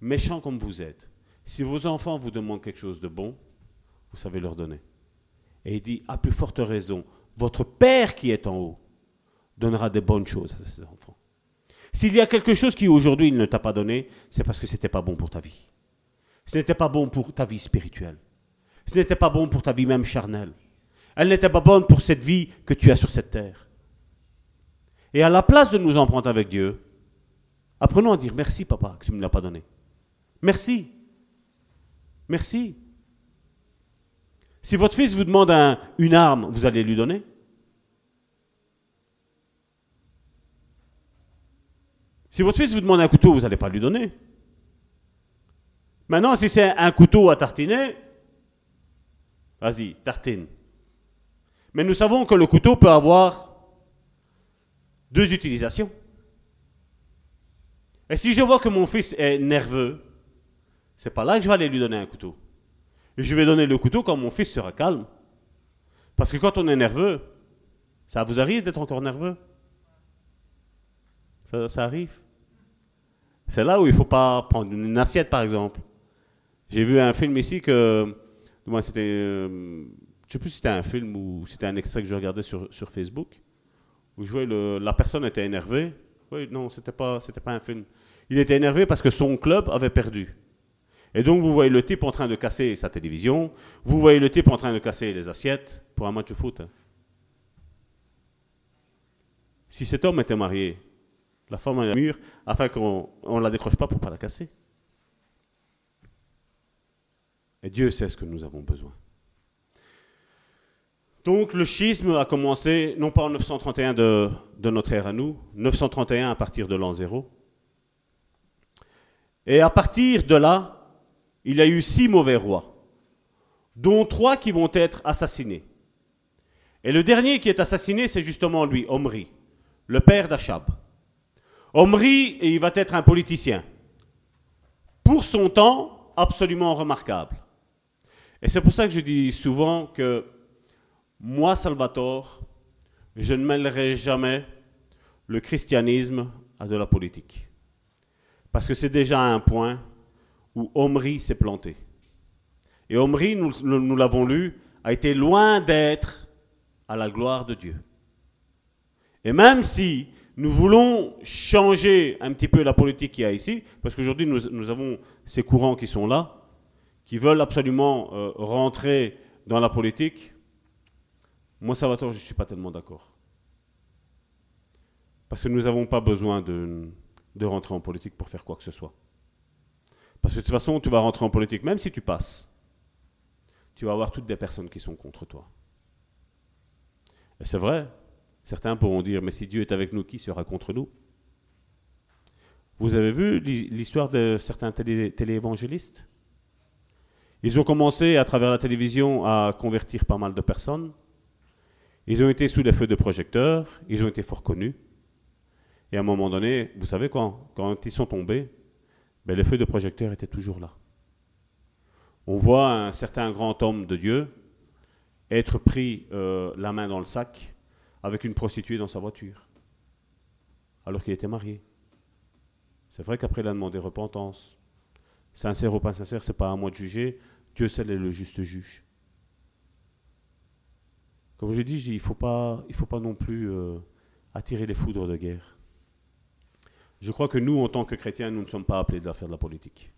méchant comme vous êtes, si vos enfants vous demandent quelque chose de bon, vous savez leur donner. Et il dit, à plus forte raison, votre Père qui est en haut donnera des bonnes choses à ses enfants. S'il y a quelque chose qui aujourd'hui il ne t'a pas donné, c'est parce que ce n'était pas bon pour ta vie. Ce n'était pas bon pour ta vie spirituelle. Ce n'était pas bon pour ta vie même charnelle. Elle n'était pas bonne pour cette vie que tu as sur cette terre. Et à la place de nous prendre avec Dieu, apprenons à dire merci papa que tu ne me l'as pas donné. Merci. Merci. Si votre fils vous demande une arme, vous allez lui donner Si votre fils vous demande un couteau, vous n'allez pas lui donner. Maintenant, si c'est un couteau à tartiner, vas-y, tartine. Mais nous savons que le couteau peut avoir deux utilisations. Et si je vois que mon fils est nerveux, c'est pas là que je vais aller lui donner un couteau. Je vais donner le couteau quand mon fils sera calme. Parce que quand on est nerveux, ça vous arrive d'être encore nerveux? Ça, arrive? C'est là où il ne faut pas prendre une assiette, par exemple. J'ai vu un film ici que. Moi, c'était. Euh, je ne sais plus si c'était un film ou c'était un extrait que je regardais sur, sur Facebook. Où je voyais le, la personne était énervée. Oui, non, c'était pas, c'était pas un film. Il était énervé parce que son club avait perdu. Et donc, vous voyez le type en train de casser sa télévision. Vous voyez le type en train de casser les assiettes pour un match de foot. Si cet homme était marié, la femme à mur afin qu'on ne la décroche pas pour ne pas la casser. Et Dieu sait ce que nous avons besoin. Donc le schisme a commencé non pas en 931 de, notre ère à nous, 931 à partir de l'an zéro. Et à partir de là, il y a eu six mauvais rois, dont trois qui vont être assassinés. Et le dernier qui est assassiné, c'est justement lui, Omri, le père d'Achab. Omri, il va être un politicien. Pour son temps, absolument remarquable. Et c'est pour ça que je dis souvent que moi, Salvatore, je ne mêlerai jamais le christianisme à de la politique. Parce que c'est déjà un point où Omri s'est planté. Et Omri, nous, nous l'avons lu, a été loin d'être à la gloire de Dieu. Et même si nous voulons changer un petit peu la politique qu'il y a ici, parce qu'aujourd'hui nous, avons ces courants qui sont là, qui veulent absolument euh, rentrer dans la politique, moi, Salvatore, je ne suis pas tellement d'accord. Parce que nous n'avons pas besoin de, de rentrer en politique pour faire quoi que ce soit. Parce que de toute façon, tu vas rentrer en politique, même si tu passes, tu vas avoir toutes des personnes qui sont contre toi. Et c'est vrai, Certains pourront dire, mais si Dieu est avec nous, qui sera contre nous? Vous avez vu l'histoire de certains téléévangélistes? Ils ont commencé à travers la télévision à convertir pas mal de personnes. Ils ont été sous les feux de projecteurs, ils ont été fort connus. Et à un moment donné, vous savez quand, quand ils sont tombés, ben les feux de projecteurs étaient toujours là. On voit un certain grand homme de Dieu être pris euh, la main dans le sac avec une prostituée dans sa voiture, alors qu'il était marié. C'est vrai qu'après, il a demandé repentance. Sincère ou pas sincère, c'est pas à moi de juger. Dieu seul est le juste juge. Comme je dis, il ne faut, pas, non plus euh, attirer les foudres de guerre. Je crois que nous, en tant que chrétiens, nous ne sommes pas appelés à faire de la politique.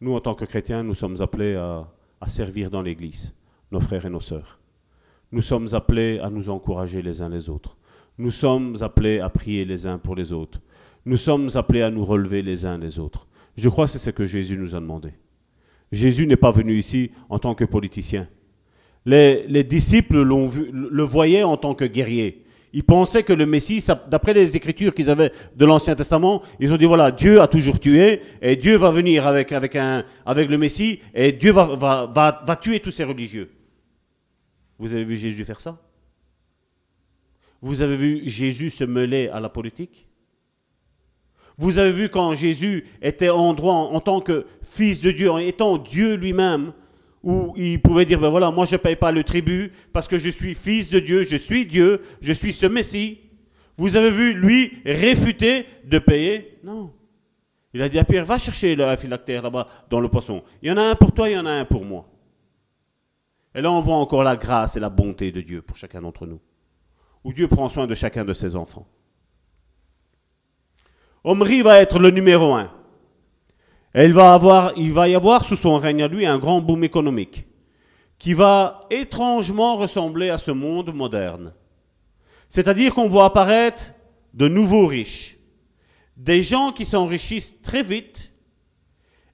Nous, en tant que chrétiens, nous sommes appelés à servir dans l'Église, nos frères et nos sœurs. Nous sommes appelés à nous encourager les uns les autres. Nous sommes appelés à prier les uns pour les autres. Nous sommes appelés à nous relever les uns les autres. Je crois que c'est ce que Jésus nous a demandé. Jésus n'est pas venu ici en tant que politicien. Les, disciples le voyaient en tant que guerrier. Ils pensaient que le Messie, d'après les écritures qu'ils avaient de l'Ancien Testament, ils ont dit voilà, Dieu a toujours tué, et Dieu va venir avec, le Messie, et Dieu va tuer tous ces religieux. Vous avez vu Jésus faire ça? Vous avez vu Jésus se mêler à la politique? Vous avez vu quand Jésus était en droit en tant que fils de Dieu, en étant Dieu lui-même, où il pouvait dire, ben voilà, moi je ne paye pas le tribut parce que je suis fils de Dieu, je suis Dieu, je suis ce Messie. Vous avez vu lui réfuter de payer? Non. Il a dit à Pierre, va chercher le phylactère là-bas dans le poisson. Il y en a un pour toi, il y en a un pour moi. Et là, on voit encore la grâce et la bonté de Dieu pour chacun d'entre nous, où Dieu prend soin de chacun de ses enfants. Omri va être le numéro un. Et il va, avoir, il va y avoir sous son règne à lui un grand boom économique qui va étrangement ressembler à ce monde moderne. C'est-à-dire qu'on voit apparaître de nouveaux riches, des gens qui s'enrichissent très vite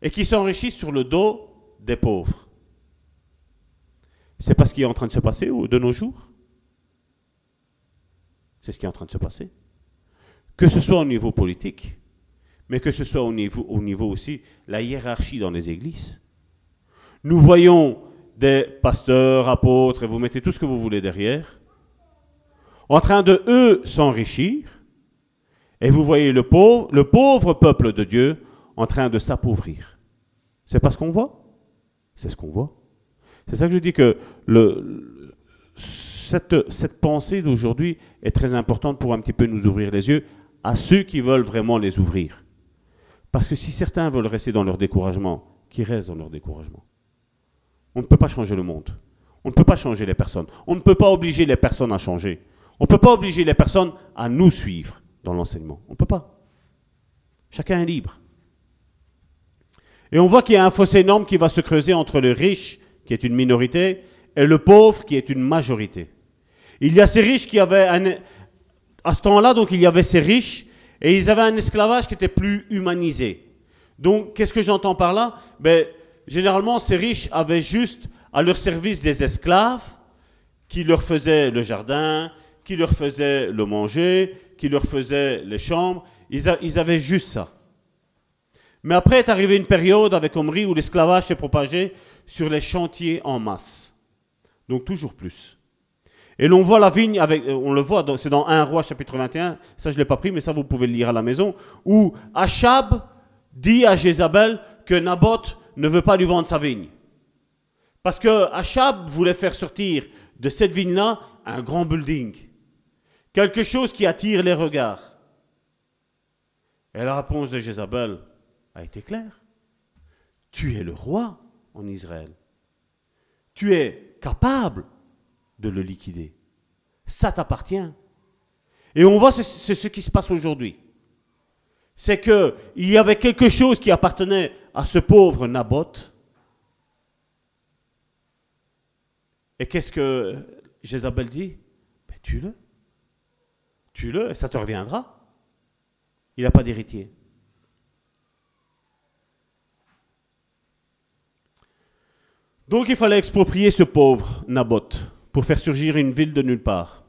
et qui s'enrichissent sur le dos des pauvres. C'est pas ce qui est en train de se passer de nos jours? C'est ce qui est en train de se passer. Que ce soit au niveau politique, mais que ce soit au niveau, au niveau aussi la hiérarchie dans les églises. Nous voyons des pasteurs, apôtres, et vous mettez tout ce que vous voulez derrière, en train de, eux, s'enrichir, et vous voyez le pauvre, le pauvre peuple de Dieu en train de s'appauvrir. C'est pas ce qu'on voit C'est ce qu'on voit. C'est ça que je dis que cette, cette pensée d'aujourd'hui est très importante pour un petit peu nous ouvrir les yeux à ceux qui veulent vraiment les ouvrir. Parce que si certains veulent rester dans leur découragement, qu'ils restent dans leur découragement? On ne peut pas changer le monde. On ne peut pas changer les personnes. On ne peut pas obliger les personnes à changer. On ne peut pas obliger les personnes à nous suivre dans l'enseignement. On ne peut pas. Chacun est libre. Et on voit qu'il y a un fossé énorme qui va se creuser entre le riche qui est une minorité, et le pauvre, qui est une majorité. Il y a ces riches qui avaient un... À ce temps-là, donc, il y avait ces riches, et ils avaient un esclavage qui était plus humanisé. Donc, qu'est-ce que j'entends par là? Ben, Généralement, ces riches avaient juste à leur service des esclaves qui leur faisaient le jardin, qui leur faisaient le manger, qui leur faisaient les chambres. Ils, avaient juste ça. Mais après est arrivée une période avec Omri où l'esclavage s'est propagé sur les chantiers en masse. Donc toujours plus. Et l'on voit la vigne, avec, euh, on le voit, c'est dans 1 roi chapitre 21, ça je ne l'ai pas pris, mais ça vous pouvez le lire à la maison, où Achab dit à Jézabel que Naboth ne veut pas lui vendre sa vigne. Parce que Achab voulait faire sortir de cette vigne-là un grand building, quelque chose qui attire les regards. Et la réponse de Jézabel a été claire. Tu es le roi en Israël. Tu es capable de le liquider. Ça t'appartient. Et on voit, ce qui se passe aujourd'hui. C'est qu'il y avait quelque chose qui appartenait à ce pauvre Naboth. Et qu'est-ce que Jézabel dit? Ben, Tue-le. Tue-le et ça te reviendra. Il n'a pas d'héritier. Donc il fallait exproprier ce pauvre Naboth pour faire surgir une ville de nulle part.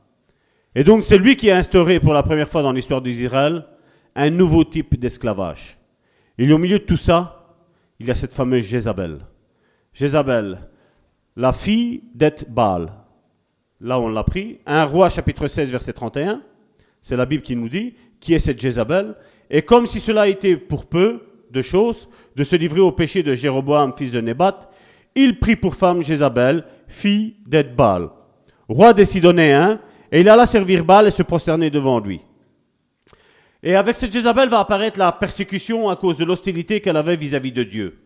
Et donc c'est lui qui a instauré pour la première fois dans l'histoire d'Israël un nouveau type d'esclavage. Et au milieu de tout ça, il y a cette fameuse Jézabel. Jézabel, la fille d'Et-Baal. Là, on l'a pris. Un roi, chapitre 16, verset 31. C'est la Bible qui nous dit qui est cette Jézabel. Et comme si cela était pour peu de choses, de se livrer au péché de Jéroboam, fils de Nébat, il prit pour femme Jézabel, fille d'Edbal, roi des Sidоnéens, et il alla servir Baal et se prosterner devant lui. Et avec cette Jézabel va apparaître la persécution à cause de l'hostilité qu'elle avait vis-à-vis de Dieu.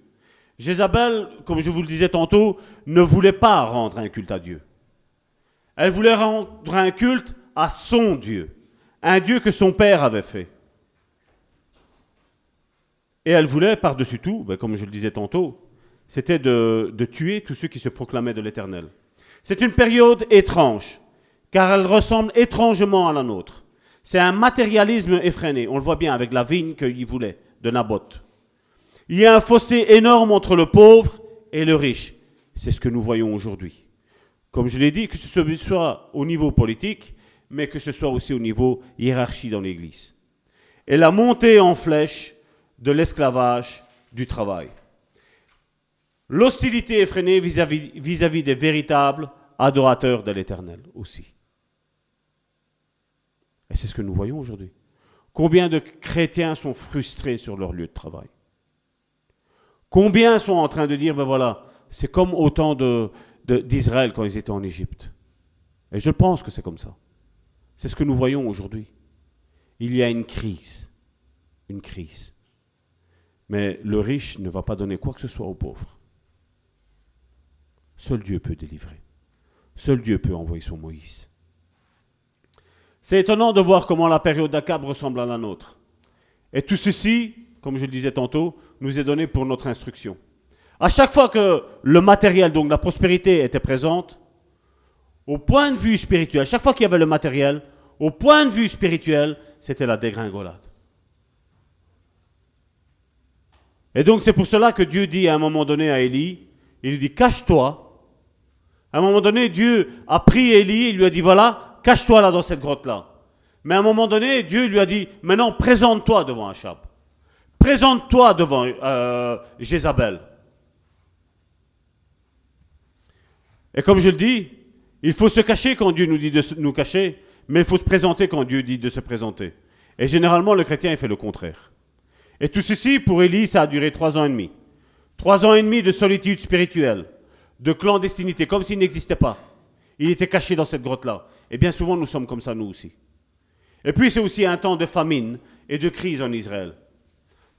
Jézabel, comme je vous le disais tantôt, ne voulait pas rendre un culte à Dieu. Elle voulait rendre un culte à son Dieu, un Dieu que son père avait fait. Et elle voulait, par-dessus tout, ben, comme je le disais tantôt, c'était de, tuer tous ceux qui se proclamaient de l'Éternel. C'est une période étrange, car elle ressemble étrangement à la nôtre. C'est un matérialisme effréné. On le voit bien avec la vigne qu'il voulait, de Naboth. Il y a un fossé énorme entre le pauvre et le riche. C'est ce que nous voyons aujourd'hui. Comme je l'ai dit, que ce soit au niveau politique, mais que ce soit aussi au niveau hiérarchie dans l'Église. Et la montée en flèche de l'esclavage du travail. L'hostilité effrénée vis-à-vis des véritables adorateurs de l'Éternel aussi. Et c'est ce que nous voyons aujourd'hui. Combien de chrétiens sont frustrés sur leur lieu de travail? Combien sont en train de dire, ben voilà, c'est comme au temps d'Israël quand ils étaient en Égypte. Et je pense que c'est comme ça. C'est ce que nous voyons aujourd'hui. Il y a une crise. Une crise. Mais le riche ne va pas donner quoi que ce soit aux pauvres. Seul Dieu peut délivrer. Seul Dieu peut envoyer son Moïse. C'est étonnant de voir comment la période d'Akab ressemble à la nôtre. Et tout ceci, comme je le disais tantôt, nous est donné pour notre instruction. À chaque fois que le matériel, donc la prospérité, était présente, au point de vue spirituel, chaque fois qu'il y avait le matériel, au point de vue spirituel, c'était la dégringolade. Et donc c'est pour cela que Dieu dit à un moment donné à Élie, il lui dit, cache-toi à un moment donné, Dieu a pris Élie et lui a dit, voilà, cache-toi là dans cette grotte-là. Mais à un moment donné, Dieu lui a dit, maintenant présente-toi devant Achab. Présente-toi devant euh, Jézabel. Et comme je le dis, il faut se cacher quand Dieu nous dit de nous cacher, mais il faut se présenter quand Dieu dit de se présenter. Et généralement, le chrétien, il fait le contraire. Et tout ceci, pour Élie, ça a duré trois ans et demi. Trois ans et demi de solitude spirituelle de clandestinité, comme s'il n'existait pas. Il était caché dans cette grotte-là. Et bien souvent, nous sommes comme ça, nous aussi. Et puis, c'est aussi un temps de famine et de crise en Israël.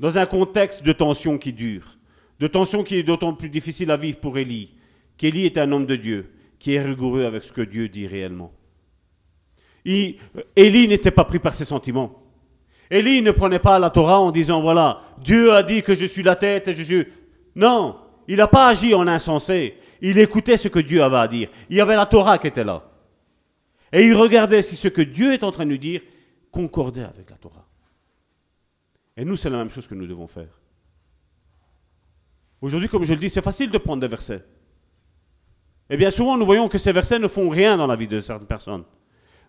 Dans un contexte de tension qui dure, de tension qui est d'autant plus difficile à vivre pour Élie, qu'Élie est un homme de Dieu, qui est rigoureux avec ce que Dieu dit réellement. Élie n'était pas pris par ses sentiments. Élie ne prenait pas la Torah en disant, voilà, Dieu a dit que je suis la tête et je suis... Non, il n'a pas agi en insensé. Il écoutait ce que Dieu avait à dire. Il y avait la Torah qui était là. Et il regardait si ce que Dieu est en train de nous dire concordait avec la Torah. Et nous, c'est la même chose que nous devons faire. Aujourd'hui, comme je le dis, c'est facile de prendre des versets. Et bien souvent, nous voyons que ces versets ne font rien dans la vie de certaines personnes.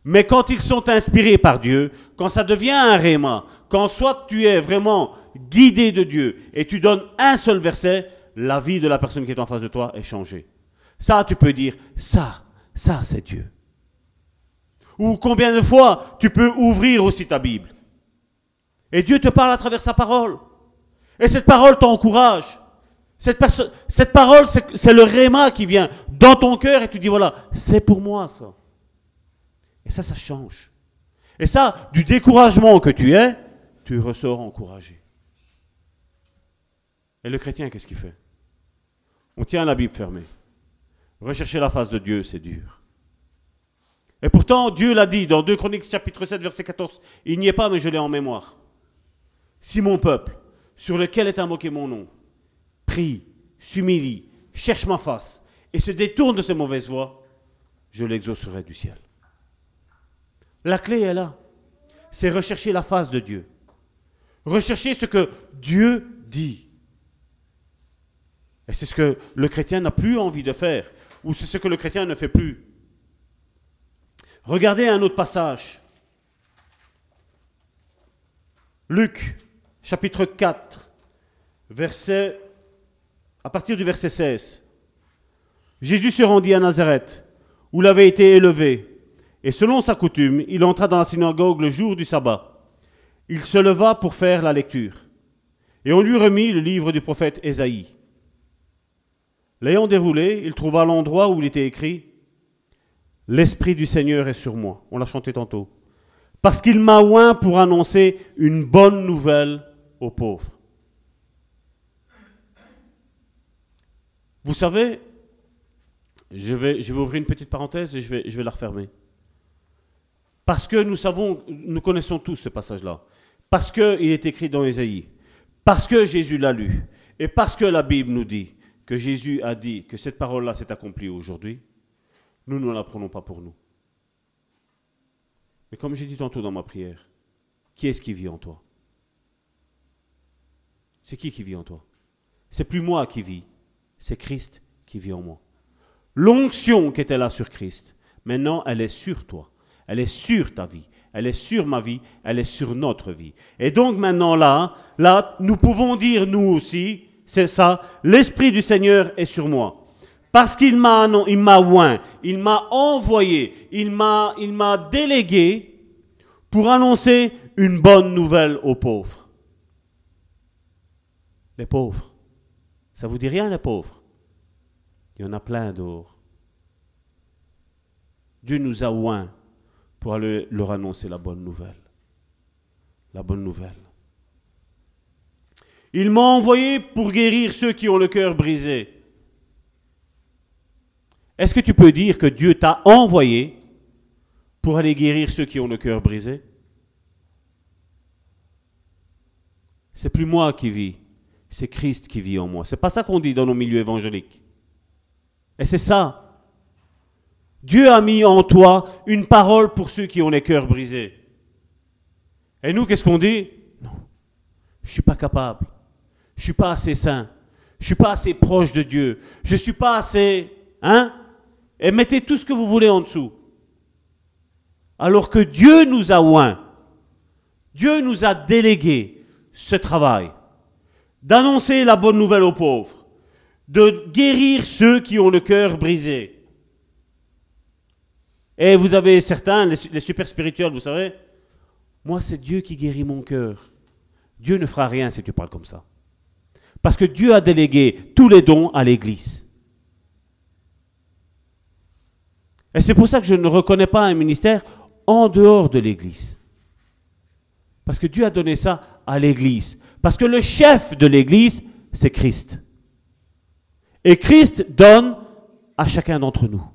Mais quand ils sont inspirés par Dieu, quand ça devient un réma, quand soit tu es vraiment guidé de Dieu et tu donnes un seul verset, la vie de la personne qui est en face de toi est changée. Ça, tu peux dire, ça, ça, c'est Dieu. Ou combien de fois tu peux ouvrir aussi ta Bible Et Dieu te parle à travers sa parole. Et cette parole t'encourage. Cette, parole, c'est le réma qui vient dans ton cœur et tu dis voilà, c'est pour moi ça. Et ça, ça change. Et ça, du découragement que tu es, tu ressors encouragé. Et le chrétien, qu'est-ce qu'il fait? On tient la Bible fermée. Rechercher la face de Dieu, c'est dur. Et pourtant, Dieu l'a dit dans 2 Chroniques chapitre 7, verset 14. Il n'y est pas, mais je l'ai en mémoire. Si mon peuple, sur lequel est invoqué mon nom, prie, s'humilie, cherche ma face et se détourne de ses mauvaises voies, je l'exaucerai du ciel. La clé est là. C'est rechercher la face de Dieu. Rechercher ce que Dieu dit. Et c'est ce que le chrétien n'a plus envie de faire, ou c'est ce que le chrétien ne fait plus. Regardez un autre passage. Luc, chapitre 4, verset, à partir du verset 16. Jésus se rendit à Nazareth, où il avait été élevé. Et selon sa coutume, il entra dans la synagogue le jour du sabbat. Il se leva pour faire la lecture. Et on lui remit le livre du prophète Ésaïe. L'ayant déroulé, il trouva l'endroit où il était écrit L'Esprit du Seigneur est sur moi. On l'a chanté tantôt. Parce qu'il m'a oint pour annoncer une bonne nouvelle aux pauvres. Vous savez, je vais, ouvrir une petite parenthèse et je vais, je vais la refermer. Parce que nous savons, nous connaissons tous ce passage-là. Parce qu'il est écrit dans Ésaïe. Parce que Jésus l'a lu. Et parce que la Bible nous dit que Jésus a dit que cette parole-là s'est accomplie aujourd'hui, nous ne la prenons pas pour nous. Mais comme j'ai dit tantôt dans ma prière, qui est-ce qui vit en toi? C'est qui qui vit en toi? C'est plus moi qui vis, c'est Christ qui vit en moi. L'onction qui était là sur Christ, maintenant elle est sur toi, elle est sur ta vie, elle est sur ma vie, elle est sur notre vie. Et donc maintenant là, là, nous pouvons dire nous aussi, c'est ça, l'Esprit du Seigneur est sur moi. Parce qu'il m'a, il m'a oint, il m'a envoyé, il m'a, délégué pour annoncer une bonne nouvelle aux pauvres. Les pauvres. Ça vous dit rien, les pauvres? Il y en a plein dehors. Dieu nous a oint pour aller leur annoncer la bonne nouvelle. La bonne nouvelle. Il m'a envoyé pour guérir ceux qui ont le cœur brisé. Est-ce que tu peux dire que Dieu t'a envoyé pour aller guérir ceux qui ont le cœur brisé? C'est plus moi qui vis, c'est Christ qui vit en moi. C'est pas ça qu'on dit dans nos milieux évangéliques. Et c'est ça. Dieu a mis en toi une parole pour ceux qui ont les cœurs brisés. Et nous, qu'est-ce qu'on dit? Non, je ne suis pas capable. Je ne suis pas assez saint. Je ne suis pas assez proche de Dieu. Je ne suis pas assez... Hein? Et mettez tout ce que vous voulez en dessous. Alors que Dieu nous a oint, Dieu nous a délégué ce travail d'annoncer la bonne nouvelle aux pauvres, de guérir ceux qui ont le cœur brisé. Et vous avez certains, les, super spirituels, vous savez, moi c'est Dieu qui guérit mon cœur. Dieu ne fera rien si tu parles comme ça. Parce que Dieu a délégué tous les dons à l'Église. Et c'est pour ça que je ne reconnais pas un ministère en dehors de l'Église. Parce que Dieu a donné ça à l'Église. Parce que le chef de l'Église, c'est Christ. Et Christ donne à chacun d'entre nous.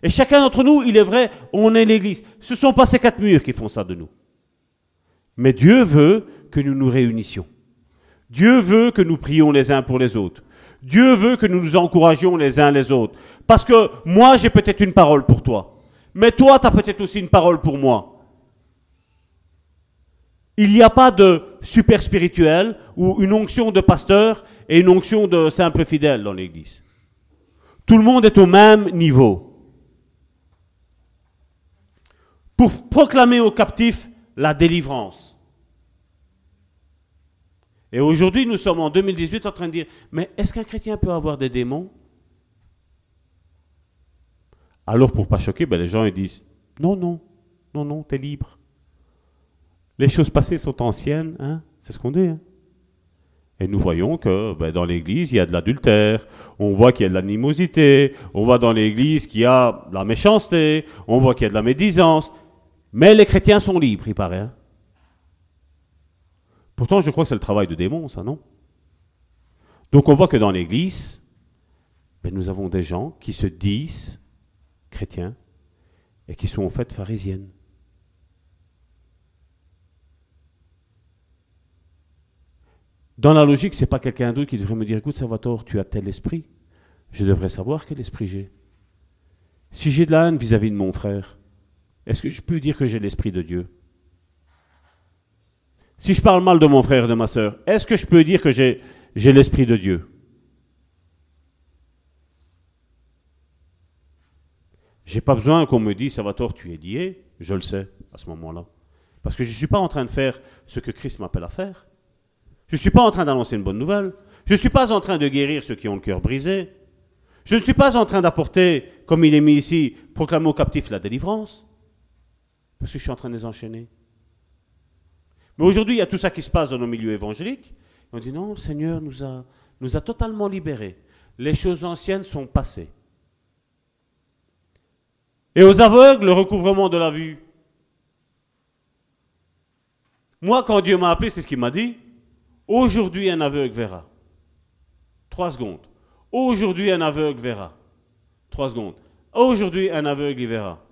Et chacun d'entre nous, il est vrai, on est l'Église. Ce ne sont pas ces quatre murs qui font ça de nous. Mais Dieu veut que nous nous réunissions. Dieu veut que nous prions les uns pour les autres. Dieu veut que nous nous encouragions les uns les autres. Parce que moi, j'ai peut-être une parole pour toi. Mais toi, tu as peut-être aussi une parole pour moi. Il n'y a pas de super spirituel ou une onction de pasteur et une onction de simple fidèle dans l'Église. Tout le monde est au même niveau. Pour proclamer aux captifs la délivrance. Et aujourd'hui, nous sommes en 2018 en train de dire, mais est-ce qu'un chrétien peut avoir des démons? Alors, pour pas choquer, ben, les gens ils disent, Non, non, non, non, tu es libre. Les choses passées sont anciennes, hein c'est ce qu'on dit. Hein et nous voyons que ben, dans l'Église, il y a de l'adultère, on voit qu'il y a de l'animosité, on voit dans l'Église qu'il y a de la méchanceté, on voit qu'il y a de la médisance. Mais les chrétiens sont libres, il paraît. Hein. Pourtant, je crois que c'est le travail de démons, ça, non? Donc on voit que dans l'Église, ben, nous avons des gens qui se disent chrétiens et qui sont en fait pharisiennes. Dans la logique, ce n'est pas quelqu'un d'autre qui devrait me dire Écoute, Salvatore, tu as tel esprit. Je devrais savoir quel esprit j'ai. Si j'ai de la haine vis-à-vis de mon frère, est-ce que je peux dire que j'ai l'esprit de Dieu? Si je parle mal de mon frère et de ma soeur, est-ce que je peux dire que j'ai, l'esprit de Dieu? J'ai pas besoin qu'on me dise Salvatore, tu es lié. Je le sais à ce moment-là. Parce que je ne suis pas en train de faire ce que Christ m'appelle à faire. Je ne suis pas en train d'annoncer une bonne nouvelle. Je ne suis pas en train de guérir ceux qui ont le cœur brisé. Je ne suis pas en train d'apporter, comme il est mis ici, proclamer aux captifs la délivrance. Parce que je suis en train de les enchaîner. Mais aujourd'hui, il y a tout ça qui se passe dans nos milieux évangéliques. On dit non, le Seigneur nous a, nous a totalement libérés. Les choses anciennes sont passées. Et aux aveugles, le recouvrement de la vue. Moi, quand Dieu m'a appelé, c'est ce qu'il m'a dit. Aujourd'hui, un aveugle verra. Trois secondes. Aujourd'hui, un aveugle verra. Trois secondes. Aujourd'hui, un aveugle y verra.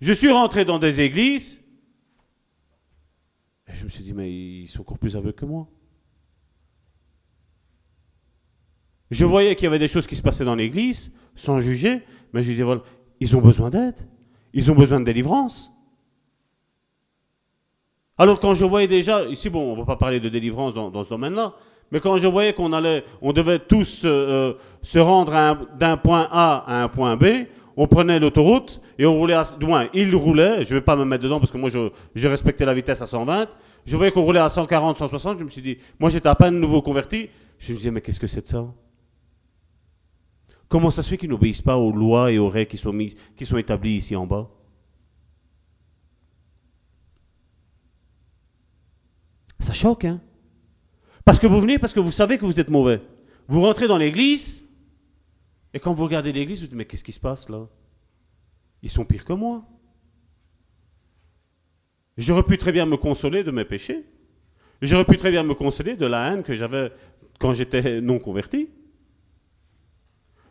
Je suis rentré dans des églises je me suis dit, mais ils sont encore plus aveugles que moi. Je voyais qu'il y avait des choses qui se passaient dans l'église, sans juger, mais je disais, voilà, ils ont besoin d'aide, ils ont besoin de délivrance. Alors quand je voyais déjà, ici bon, on ne va pas parler de délivrance dans, ce domaine-là, mais quand je voyais qu'on allait, on devait tous euh, euh, se rendre d'un point A à un point B, on prenait l'autoroute et on roulait à, moins, il roulait, je ne vais pas me mettre dedans parce que moi je, je respectais la vitesse à 120, je voyais qu'on roulait à 140, 160, je me suis dit, moi j'étais à peine nouveau converti, je me disais, mais qu'est-ce que c'est de ça? Comment ça se fait qu'ils n'obéissent pas aux lois et aux règles qui sont, mises, qui sont établies ici en bas? Ça choque, hein. Parce que vous venez, parce que vous savez que vous êtes mauvais. Vous rentrez dans l'église, et quand vous regardez l'église, vous dites, mais qu'est-ce qui se passe là? Ils sont pires que moi. J'aurais pu très bien me consoler de mes péchés. J'aurais pu très bien me consoler de la haine que j'avais quand j'étais non converti.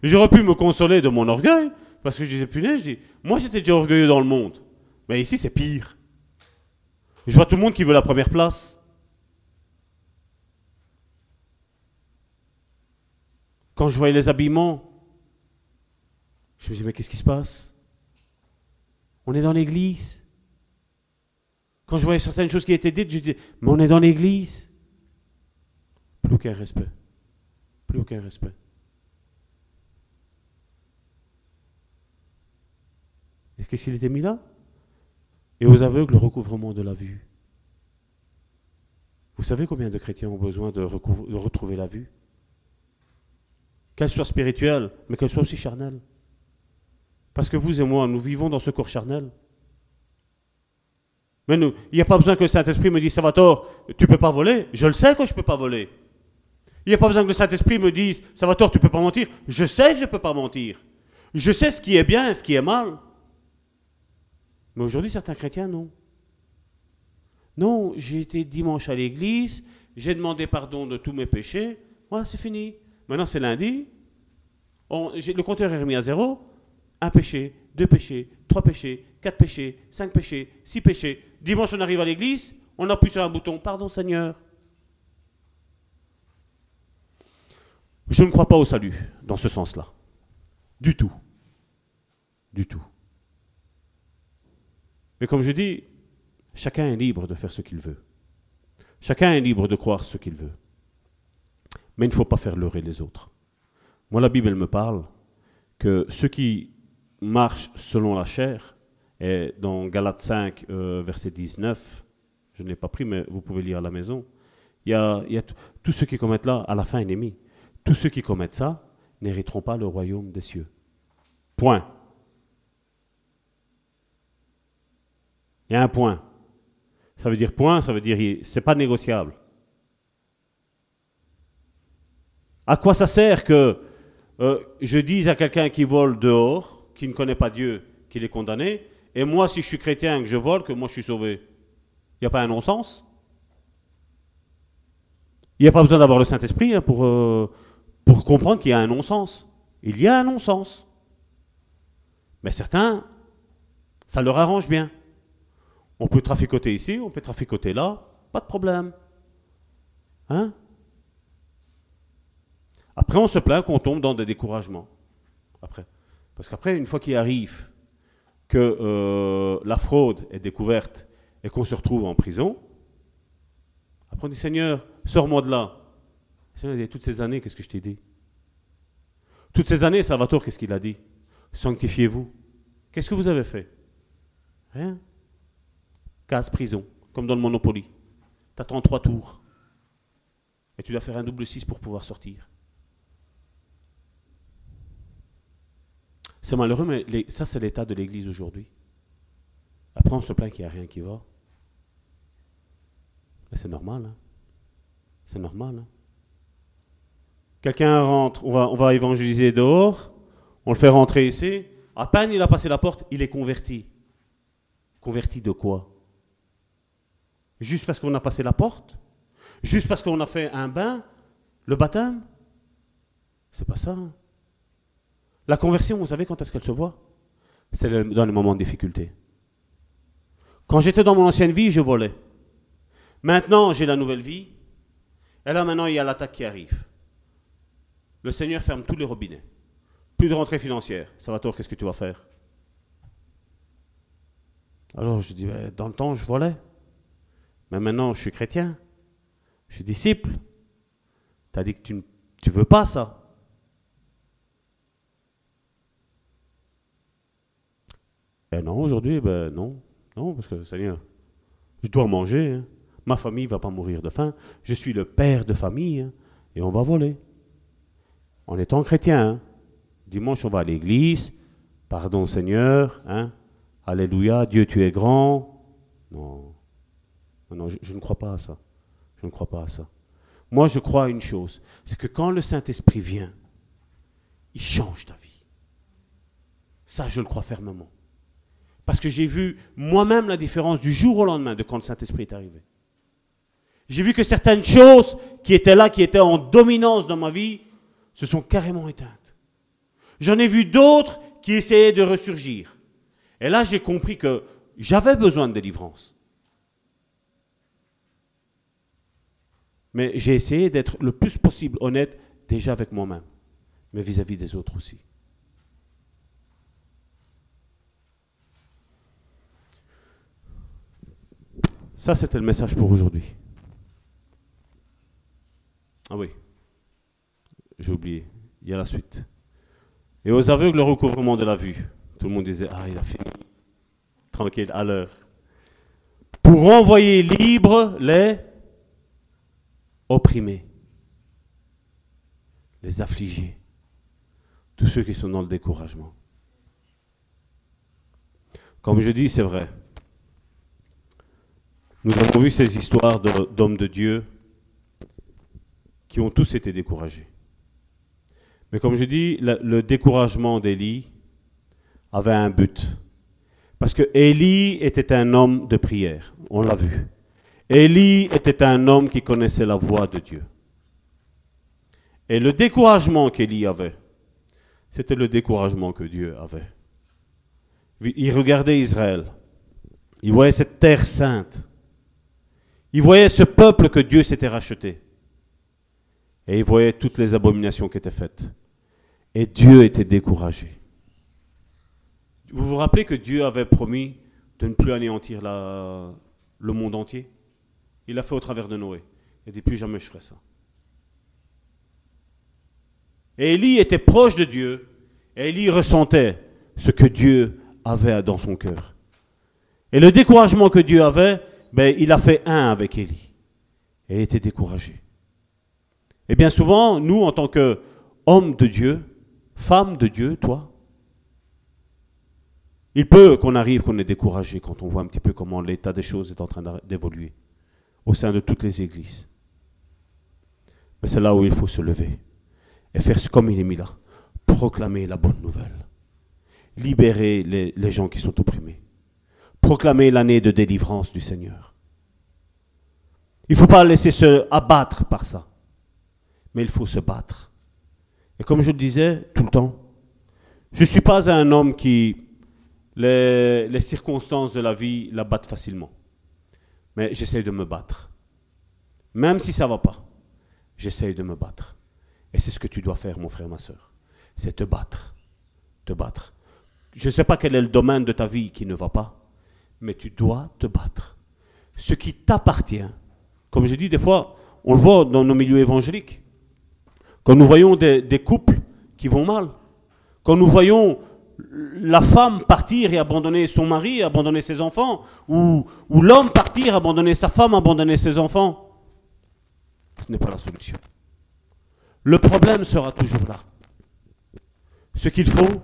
J'aurais pu me consoler de mon orgueil, parce que je disais, punaise, je dis, moi j'étais déjà orgueilleux dans le monde. Mais ici, c'est pire. Je vois tout le monde qui veut la première place. Quand je voyais les habillements, je me disais, mais qu'est-ce qui se passe? On est dans l'église. Quand je voyais certaines choses qui étaient dites, je disais, mais on est dans l'église. Plus aucun respect. Plus aucun respect. Et qu'est-ce qu'il était mis là? Et aux aveugles, le recouvrement de la vue. Vous savez combien de chrétiens ont besoin de retrouver la vue? Qu'elle soit spirituelle, mais qu'elle soit aussi charnelle. Parce que vous et moi, nous vivons dans ce corps charnel. Mais nous, il n'y a pas besoin que le Saint-Esprit me dise, Salvatore, tu ne peux pas voler? Je le sais que je ne peux pas voler. Il n'y a pas besoin que le Saint-Esprit me dise, Salvatore, tu ne peux pas mentir? Je sais que je ne peux pas mentir. Je sais ce qui est bien et ce qui est mal. Mais aujourd'hui, certains chrétiens, non. Non, j'ai été dimanche à l'église, j'ai demandé pardon de tous mes péchés. Voilà, c'est fini. Maintenant, c'est lundi. le compteur est remis à zéro. Un péché, deux péchés, trois péchés, quatre péchés, cinq péchés, six péchés. Dimanche, on arrive à l'église, on appuie sur un bouton. Pardon, Seigneur. Je ne crois pas au salut dans ce sens-là. Du tout. Du tout. Mais comme je dis, chacun est libre de faire ce qu'il veut. Chacun est libre de croire ce qu'il veut. Mais il ne faut pas faire leurrer les autres. Moi, la Bible, elle me parle que ceux qui marchent selon la chair, et dans Galates 5, euh, verset 19, je ne l'ai pas pris, mais vous pouvez lire à la maison, il y a, tous ceux qui commettent là, à la fin ennemi. Tous ceux qui commettent ça n'hériteront pas le royaume des cieux. Point. Il y a un point. Ça veut dire point, ça veut dire c'est pas négociable. À quoi ça sert que euh, je dise à quelqu'un qui vole dehors, qui ne connaît pas Dieu, qu'il est condamné, et moi, si je suis chrétien que je vole, que moi je suis sauvé Il n'y a pas un non-sens Il n'y a pas besoin d'avoir le Saint-Esprit hein, pour, euh, pour comprendre qu'il y a un non-sens. Il y a un non-sens. Mais certains, ça leur arrange bien. On peut traficoter ici, on peut traficoter là, pas de problème. Hein? Après, on se plaint qu'on tombe dans des découragements. Après. Parce qu'après, une fois qu'il arrive que euh, la fraude est découverte et qu'on se retrouve en prison, après on dit Seigneur, sors-moi de là. Seigneur dit, toutes ces années, qu'est-ce que je t'ai dit? Toutes ces années, Salvatore, qu'est-ce qu'il a dit? Sanctifiez-vous. Qu'est-ce que vous avez fait? Rien. Case prison, comme dans le Monopoly. Tu attends trois tours. Et tu dois faire un double 6 pour pouvoir sortir. C'est malheureux, mais ça, c'est l'état de l'Église aujourd'hui. Après, on se plaint qu'il n'y a rien qui va. Mais c'est normal. Hein. C'est normal. Hein. Quelqu'un rentre, on va, évangéliser dehors, on le fait rentrer ici. À peine il a passé la porte, il est converti. Converti de quoi? Juste parce qu'on a passé la porte? Juste parce qu'on a fait un bain? Le baptême? C'est pas ça. Hein. La conversion, vous savez quand est-ce qu'elle se voit? C'est dans les moments de difficulté. Quand j'étais dans mon ancienne vie, je volais. Maintenant, j'ai la nouvelle vie. Et là, maintenant, il y a l'attaque qui arrive. Le Seigneur ferme tous les robinets. Plus de rentrée financière. Salvatore, qu'est-ce que tu vas faire? Alors, je dis, ben, dans le temps, je volais. Mais maintenant, je suis chrétien. Je suis disciple. Tu as dit que tu ne veux pas ça. Eh non, aujourd'hui, ben non. Non, parce que Seigneur, je dois manger. Hein. Ma famille ne va pas mourir de faim. Je suis le père de famille. Hein, et on va voler. En étant chrétien, hein. dimanche on va à l'église. Pardon Seigneur. Alléluia, Dieu tu es grand. Non. Non, je ne crois pas à ça. Je ne crois pas à ça. Moi, je crois à une chose. C'est que quand le Saint-Esprit vient, il change ta vie. Ça, je le crois fermement. Parce que j'ai vu moi-même la différence du jour au lendemain de quand le Saint-Esprit est arrivé. J'ai vu que certaines choses qui étaient là, qui étaient en dominance dans ma vie, se sont carrément éteintes. J'en ai vu d'autres qui essayaient de ressurgir. Et là, j'ai compris que j'avais besoin de délivrance. Mais j'ai essayé d'être le plus possible honnête déjà avec moi-même, mais vis-à-vis des autres aussi. Ça, c'était le message pour aujourd'hui. Ah oui, j'ai oublié, il y a la suite. Et aux aveugles, le recouvrement de la vue. Tout le monde disait, ah, il a fini. Tranquille, à l'heure. Pour envoyer libre les opprimés, les affligés, tous ceux qui sont dans le découragement. Comme je dis, c'est vrai. Nous avons vu ces histoires d'hommes de Dieu qui ont tous été découragés. Mais comme je dis, le, découragement d'Élie avait un but. Parce que Élie était un homme de prière, on l'a vu. Élie était un homme qui connaissait la voix de Dieu. Et le découragement qu'Élie avait, c'était le découragement que Dieu avait. Il regardait Israël. Il voyait cette terre sainte. Il voyait ce peuple que Dieu s'était racheté. Et il voyait toutes les abominations qui étaient faites. Et Dieu était découragé. Vous vous rappelez que Dieu avait promis de ne plus anéantir le monde entier? Il l'a fait au travers de Noé. Il dit plus jamais je ferai ça. Et Élie était proche de Dieu. Et Élie ressentait ce que Dieu avait dans son cœur. Et le découragement que Dieu avait, ben, il a fait un avec Élie. Et était découragé. Et bien souvent, nous, en tant qu'hommes de Dieu, femmes de Dieu, toi, Il peut qu'on arrive, qu'on est découragé quand on voit un petit peu comment l'état des choses est en train d'évoluer au sein de toutes les églises. Mais c'est là où il faut se lever et faire comme il est mis là. Proclamer la bonne nouvelle. Libérer les gens qui sont opprimés. Proclamer l'année de délivrance du Seigneur. Il ne faut pas laisser se abattre par ça. Mais il faut se battre. Et comme je le disais tout le temps, je ne suis pas un homme qui, les, circonstances de la vie l'abattent facilement. Mais j'essaie de me battre. Même si ça ne va pas, j'essaie de me battre. Et c'est ce que tu dois faire, mon frère, ma soeur. C'est te battre. Te battre. Je ne sais pas quel est le domaine de ta vie qui ne va pas, mais tu dois te battre. Ce qui t'appartient, comme je dis des fois, on le voit dans nos milieux évangéliques. Quand nous voyons des, couples qui vont mal, quand nous voyons la femme partir et abandonner son mari, abandonner ses enfants, ou l'homme partir, abandonner sa femme, abandonner ses enfants, ce n'est pas la solution. Le problème sera toujours là. Ce qu'il faut,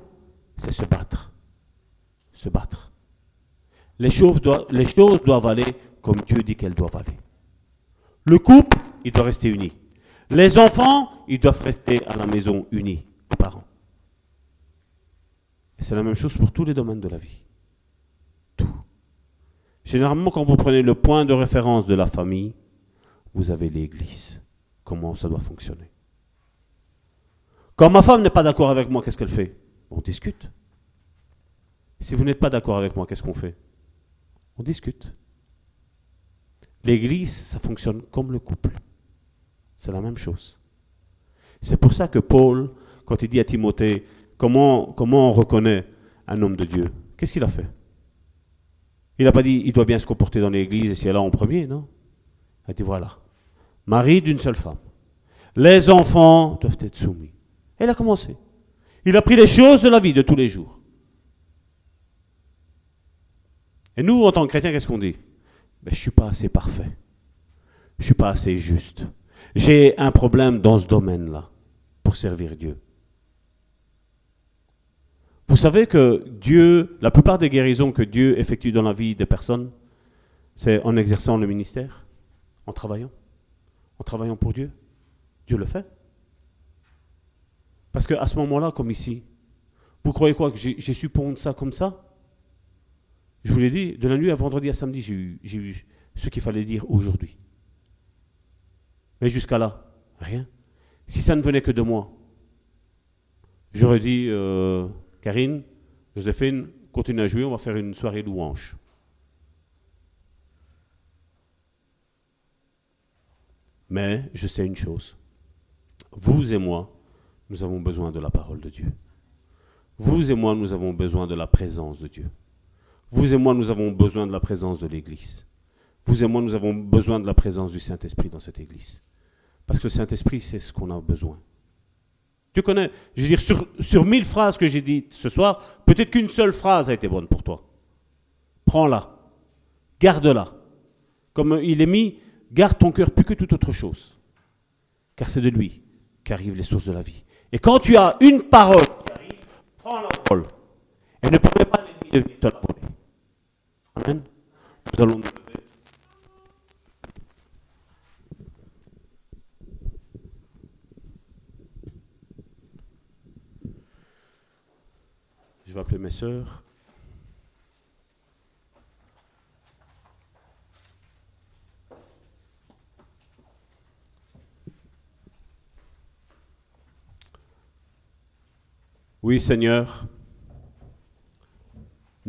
c'est se battre. Se battre. Les choses, doivent, aller comme Dieu dit qu'elles doivent aller. Le couple, il doit rester uni. Les enfants, ils doivent rester à la maison unis, les parents. Et c'est la même chose pour tous les domaines de la vie. Tout. Généralement, quand vous prenez le point de référence de la famille, vous avez l'Église. Comment ça doit fonctionner? Quand ma femme n'est pas d'accord avec moi, qu'est-ce qu'elle fait? On discute. Si vous n'êtes pas d'accord avec moi, qu'est-ce qu'on fait? On discute. L'Église, ça fonctionne comme le couple. C'est la même chose. C'est pour ça que Paul, quand il dit à Timothée, comment, comment on reconnaît un homme de Dieu? Qu'est-ce qu'il a fait? Il n'a pas dit, il doit bien se comporter dans l'Église et si elle là en premier, non? Il a dit, voilà, mari d'une seule femme. Les enfants doivent être soumis. Et il a commencé. Il a pris les choses de la vie de tous les jours. Et nous, en tant que chrétiens, qu'est-ce qu'on dit? Ben, Je ne suis pas assez parfait. Je ne suis pas assez juste. J'ai un problème dans ce domaine-là pour servir Dieu. Vous savez que Dieu, la plupart des guérisons que Dieu effectue dans la vie des personnes, c'est en exerçant le ministère, en travaillant, en travaillant pour Dieu. Dieu le fait. Parce qu'à ce moment-là, comme ici, vous croyez quoi? Que j'ai su pondre ça comme ça? Je vous l'ai dit, de la nuit à vendredi à samedi, j'ai eu, ce qu'il fallait dire aujourd'hui. Mais jusqu'à là, rien. Si ça ne venait que de moi, j'aurais dit, euh, Karine, Joséphine, continue à jouer, on va faire une soirée louange. Mais je sais une chose. Vous et moi, nous avons besoin de la parole de Dieu. Vous et moi, nous avons besoin de la présence de Dieu. Vous et moi, nous avons besoin de la présence de l'Église. Vous et moi, nous avons besoin de la présence du Saint-Esprit dans cette Église. Parce que le Saint-Esprit, c'est ce qu'on a besoin. Tu connais, je veux dire, sur, mille phrases que j'ai dites ce soir, peut-être qu'une seule phrase a été bonne pour toi. Prends-la, garde-la. Comme il est mis, garde ton cœur plus que toute autre chose. Car c'est de lui qu'arrivent les sources de la vie. Et quand tu as une parole qui arrive, prends la parole. Et ne permets pas de venir te la voler. Je vais appeler mes sœurs. Oui, Seigneur.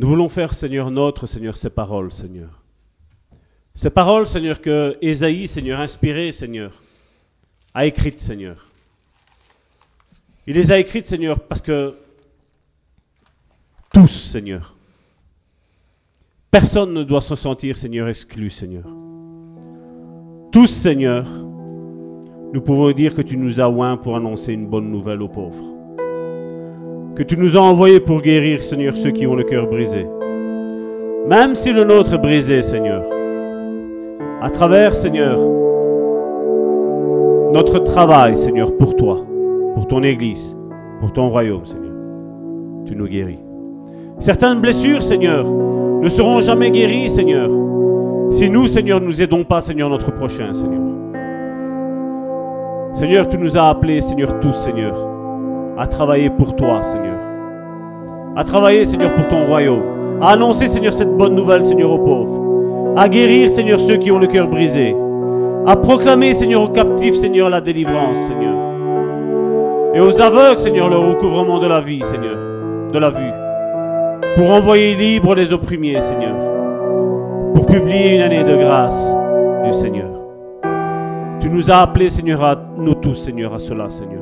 Nous voulons faire, Seigneur, notre, Seigneur, ces paroles, Seigneur. Ces paroles, Seigneur, que Ésaïe, Seigneur, inspiré, Seigneur, a écrites, Seigneur. Il les a écrites, Seigneur, parce que tous, Seigneur, personne ne doit se sentir, Seigneur, exclu, Seigneur. Tous, Seigneur, nous pouvons dire que tu nous as oints pour annoncer une bonne nouvelle aux pauvres que tu nous as envoyés pour guérir, Seigneur, ceux qui ont le cœur brisé. Même si le nôtre est brisé, Seigneur, à travers, Seigneur, notre travail, Seigneur, pour toi, pour ton Église, pour ton royaume, Seigneur, tu nous guéris. Certaines blessures, Seigneur, ne seront jamais guéries, Seigneur, si nous, Seigneur, ne nous aidons pas, Seigneur, notre prochain, Seigneur. Seigneur, tu nous as appelés, Seigneur, tous, Seigneur, à travailler pour toi, Seigneur. À travailler, Seigneur, pour ton royaume. À annoncer, Seigneur, cette bonne nouvelle, Seigneur, aux pauvres. À guérir, Seigneur, ceux qui ont le cœur brisé. À proclamer, Seigneur, aux captifs, Seigneur, la délivrance, Seigneur. Et aux aveugles, Seigneur, le recouvrement de la vie, Seigneur, de la vue pour envoyer libre les opprimés, Seigneur, pour publier une année de grâce du Seigneur. Tu nous as appelés, Seigneur, à nous tous, Seigneur, à cela, Seigneur.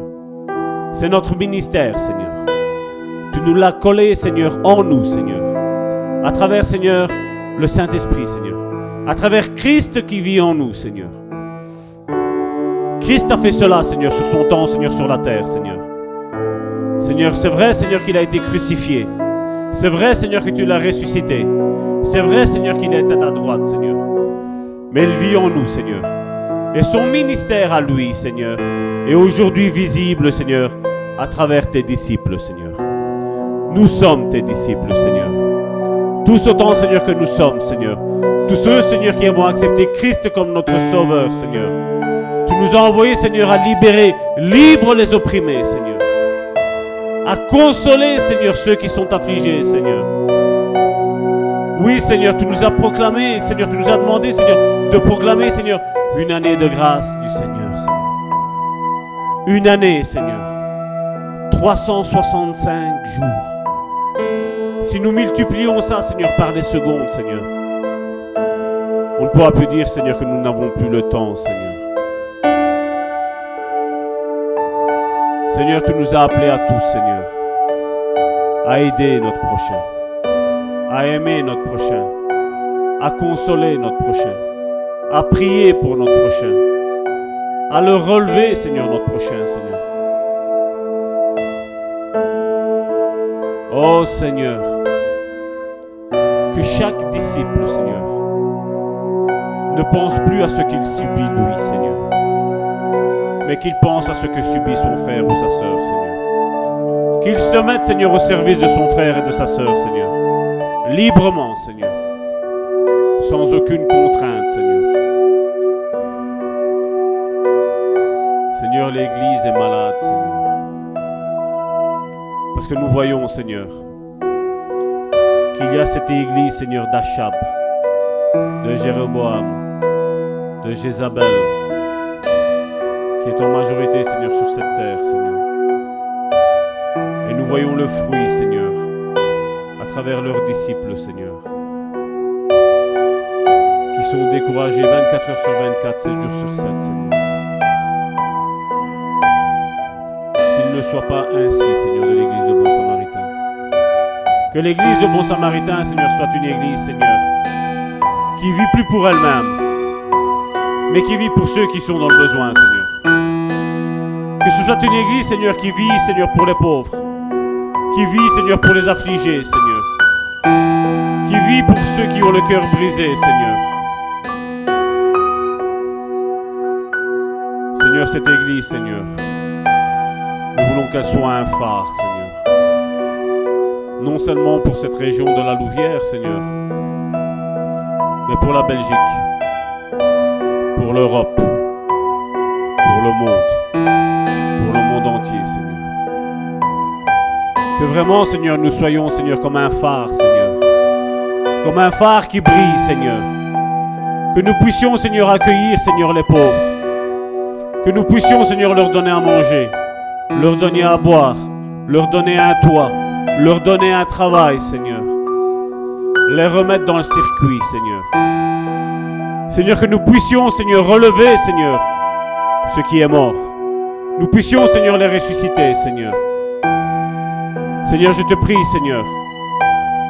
C'est notre ministère, Seigneur. Tu nous l'as collé, Seigneur, en nous, Seigneur. À travers, Seigneur, le Saint-Esprit, Seigneur. À travers Christ qui vit en nous, Seigneur. Christ a fait cela, Seigneur, sur son temps, Seigneur, sur la terre, Seigneur. Seigneur, c'est vrai, Seigneur, qu'il a été crucifié. C'est vrai, Seigneur, que tu l'as ressuscité. C'est vrai, Seigneur, qu'il est à ta droite, Seigneur. Mais il vit en nous, Seigneur. Et son ministère à lui, Seigneur, est aujourd'hui visible, Seigneur, à travers tes disciples, Seigneur. Nous sommes tes disciples, Seigneur. Tous autant, Seigneur, que nous sommes, Seigneur. Tous ceux, Seigneur, qui avons accepté Christ comme notre Sauveur, Seigneur. Tu nous as envoyés, Seigneur, à libérer, libre les opprimés, Seigneur à consoler, Seigneur, ceux qui sont affligés, Seigneur. Oui, Seigneur, tu nous as proclamé, Seigneur, tu nous as demandé, Seigneur, de proclamer, Seigneur, une année de grâce du Seigneur, Seigneur. Une année, Seigneur. 365 jours. Si nous multiplions ça, Seigneur, par des secondes, Seigneur, on ne pourra plus dire, Seigneur, que nous n'avons plus le temps, Seigneur. Seigneur, tu nous as appelés à tous, Seigneur, à aider notre prochain, à aimer notre prochain, à consoler notre prochain, à prier pour notre prochain, à le relever, Seigneur, notre prochain, Seigneur. Oh Seigneur, que chaque disciple, Seigneur, ne pense plus à ce qu'il subit, lui, Seigneur mais qu'il pense à ce que subit son frère ou sa sœur, Seigneur. Qu'il se mette, Seigneur, au service de son frère et de sa sœur, Seigneur. Librement, Seigneur. Sans aucune contrainte, Seigneur. L'Église est malade, Seigneur. Parce que nous voyons, Seigneur, qu'il y a cette Église, Seigneur, d'Achab, de Jéroboam, de Jézabel, qui est en majorité, Seigneur, sur cette terre, Seigneur. Et nous voyons le fruit, Seigneur, à travers leurs disciples, Seigneur, qui sont découragés 24 heures sur 24, 7 jours sur 7, Seigneur. Ne soit pas ainsi, Seigneur, de l'église de Bon Samaritain. Que l'église de Bon Samaritain, Seigneur, soit une église, Seigneur, qui vit plus pour elle-même, mais qui vit pour ceux qui sont dans le besoin, Seigneur. Que ce soit une église, Seigneur, qui vit, Seigneur, pour les pauvres. Qui vit, Seigneur, pour les affligés, Seigneur. Qui vit pour ceux qui ont le cœur brisé, Seigneur. Seigneur, cette église, Seigneur, qu'elle soit un phare, Seigneur. Non seulement pour cette région de la Louvière, Seigneur, mais pour la Belgique, pour l'Europe, pour le monde entier, Seigneur. Que vraiment, Seigneur, nous soyons, Seigneur, comme un phare, Seigneur. Comme un phare qui brille, Seigneur. Que nous puissions, Seigneur, accueillir, Seigneur, les pauvres. Que nous puissions, Seigneur, leur donner à manger, leur donner à boire, leur donner un toit, leur donner un travail, Seigneur. Les remettre dans le circuit, Seigneur. Seigneur, que nous puissions, Seigneur, relever, Seigneur, ce qui est mort nous puissions, Seigneur, les ressusciter, Seigneur. Seigneur, je te prie, Seigneur,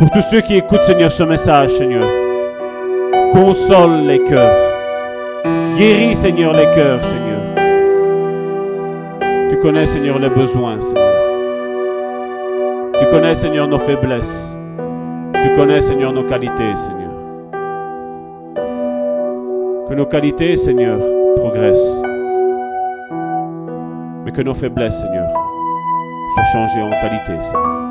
pour tous ceux qui écoutent, Seigneur, ce message, Seigneur. Console les cœurs. Guéris, Seigneur, les cœurs, Seigneur. Connais, Seigneur, les besoins, Seigneur. Tu connais, Seigneur, nos faiblesses. Tu connais, Seigneur, nos qualités, Seigneur. Que nos qualités, Seigneur, progressent que nos faiblesses, Seigneur, soient changées en qualité, Seigneur.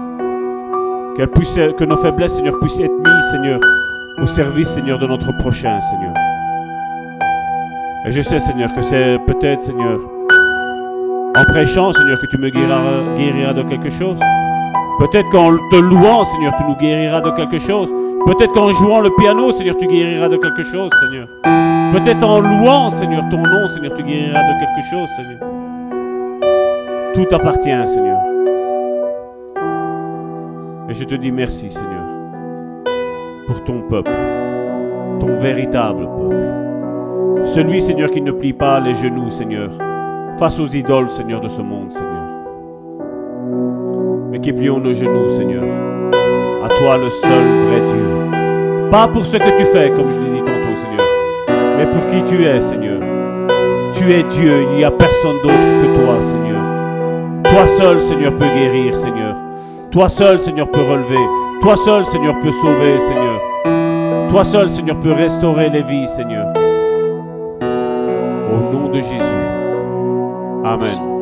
que nos faiblesses, Seigneur, puissent être mises, Seigneur, au service, Seigneur, de notre prochain, Seigneur. Et je sais, Seigneur, que c'est peut-être, Seigneur, en prêchant, Seigneur, que tu me guériras, de quelque chose. Peut-être qu'en te louant, Seigneur, tu nous guériras de quelque chose. Peut-être qu'en jouant le piano, Seigneur, tu guériras de quelque chose, Seigneur. Peut-être en louant, Seigneur, ton nom, Seigneur, tu guériras de quelque chose, Seigneur. Tout appartient, Seigneur. Et je te dis merci, Seigneur, pour ton peuple, ton véritable peuple. Celui, Seigneur, qui ne plie pas les genoux, Seigneur, face aux idoles, Seigneur, de ce monde, Seigneur. Mais qui plions nos genoux, Seigneur, à toi le seul vrai Dieu. Pas pour ce que tu fais, comme je l'ai dit tantôt, Seigneur, mais pour qui tu es, Seigneur. Tu es Dieu, il n'y a personne d'autre que toi, Seigneur. Toi seul, Seigneur, peut guérir, Seigneur. Toi seul, Seigneur, peut relever. Toi seul, Seigneur, peut sauver, Seigneur. Toi seul, Seigneur, peut restaurer les vies, Seigneur. Au nom de Jésus. Amen.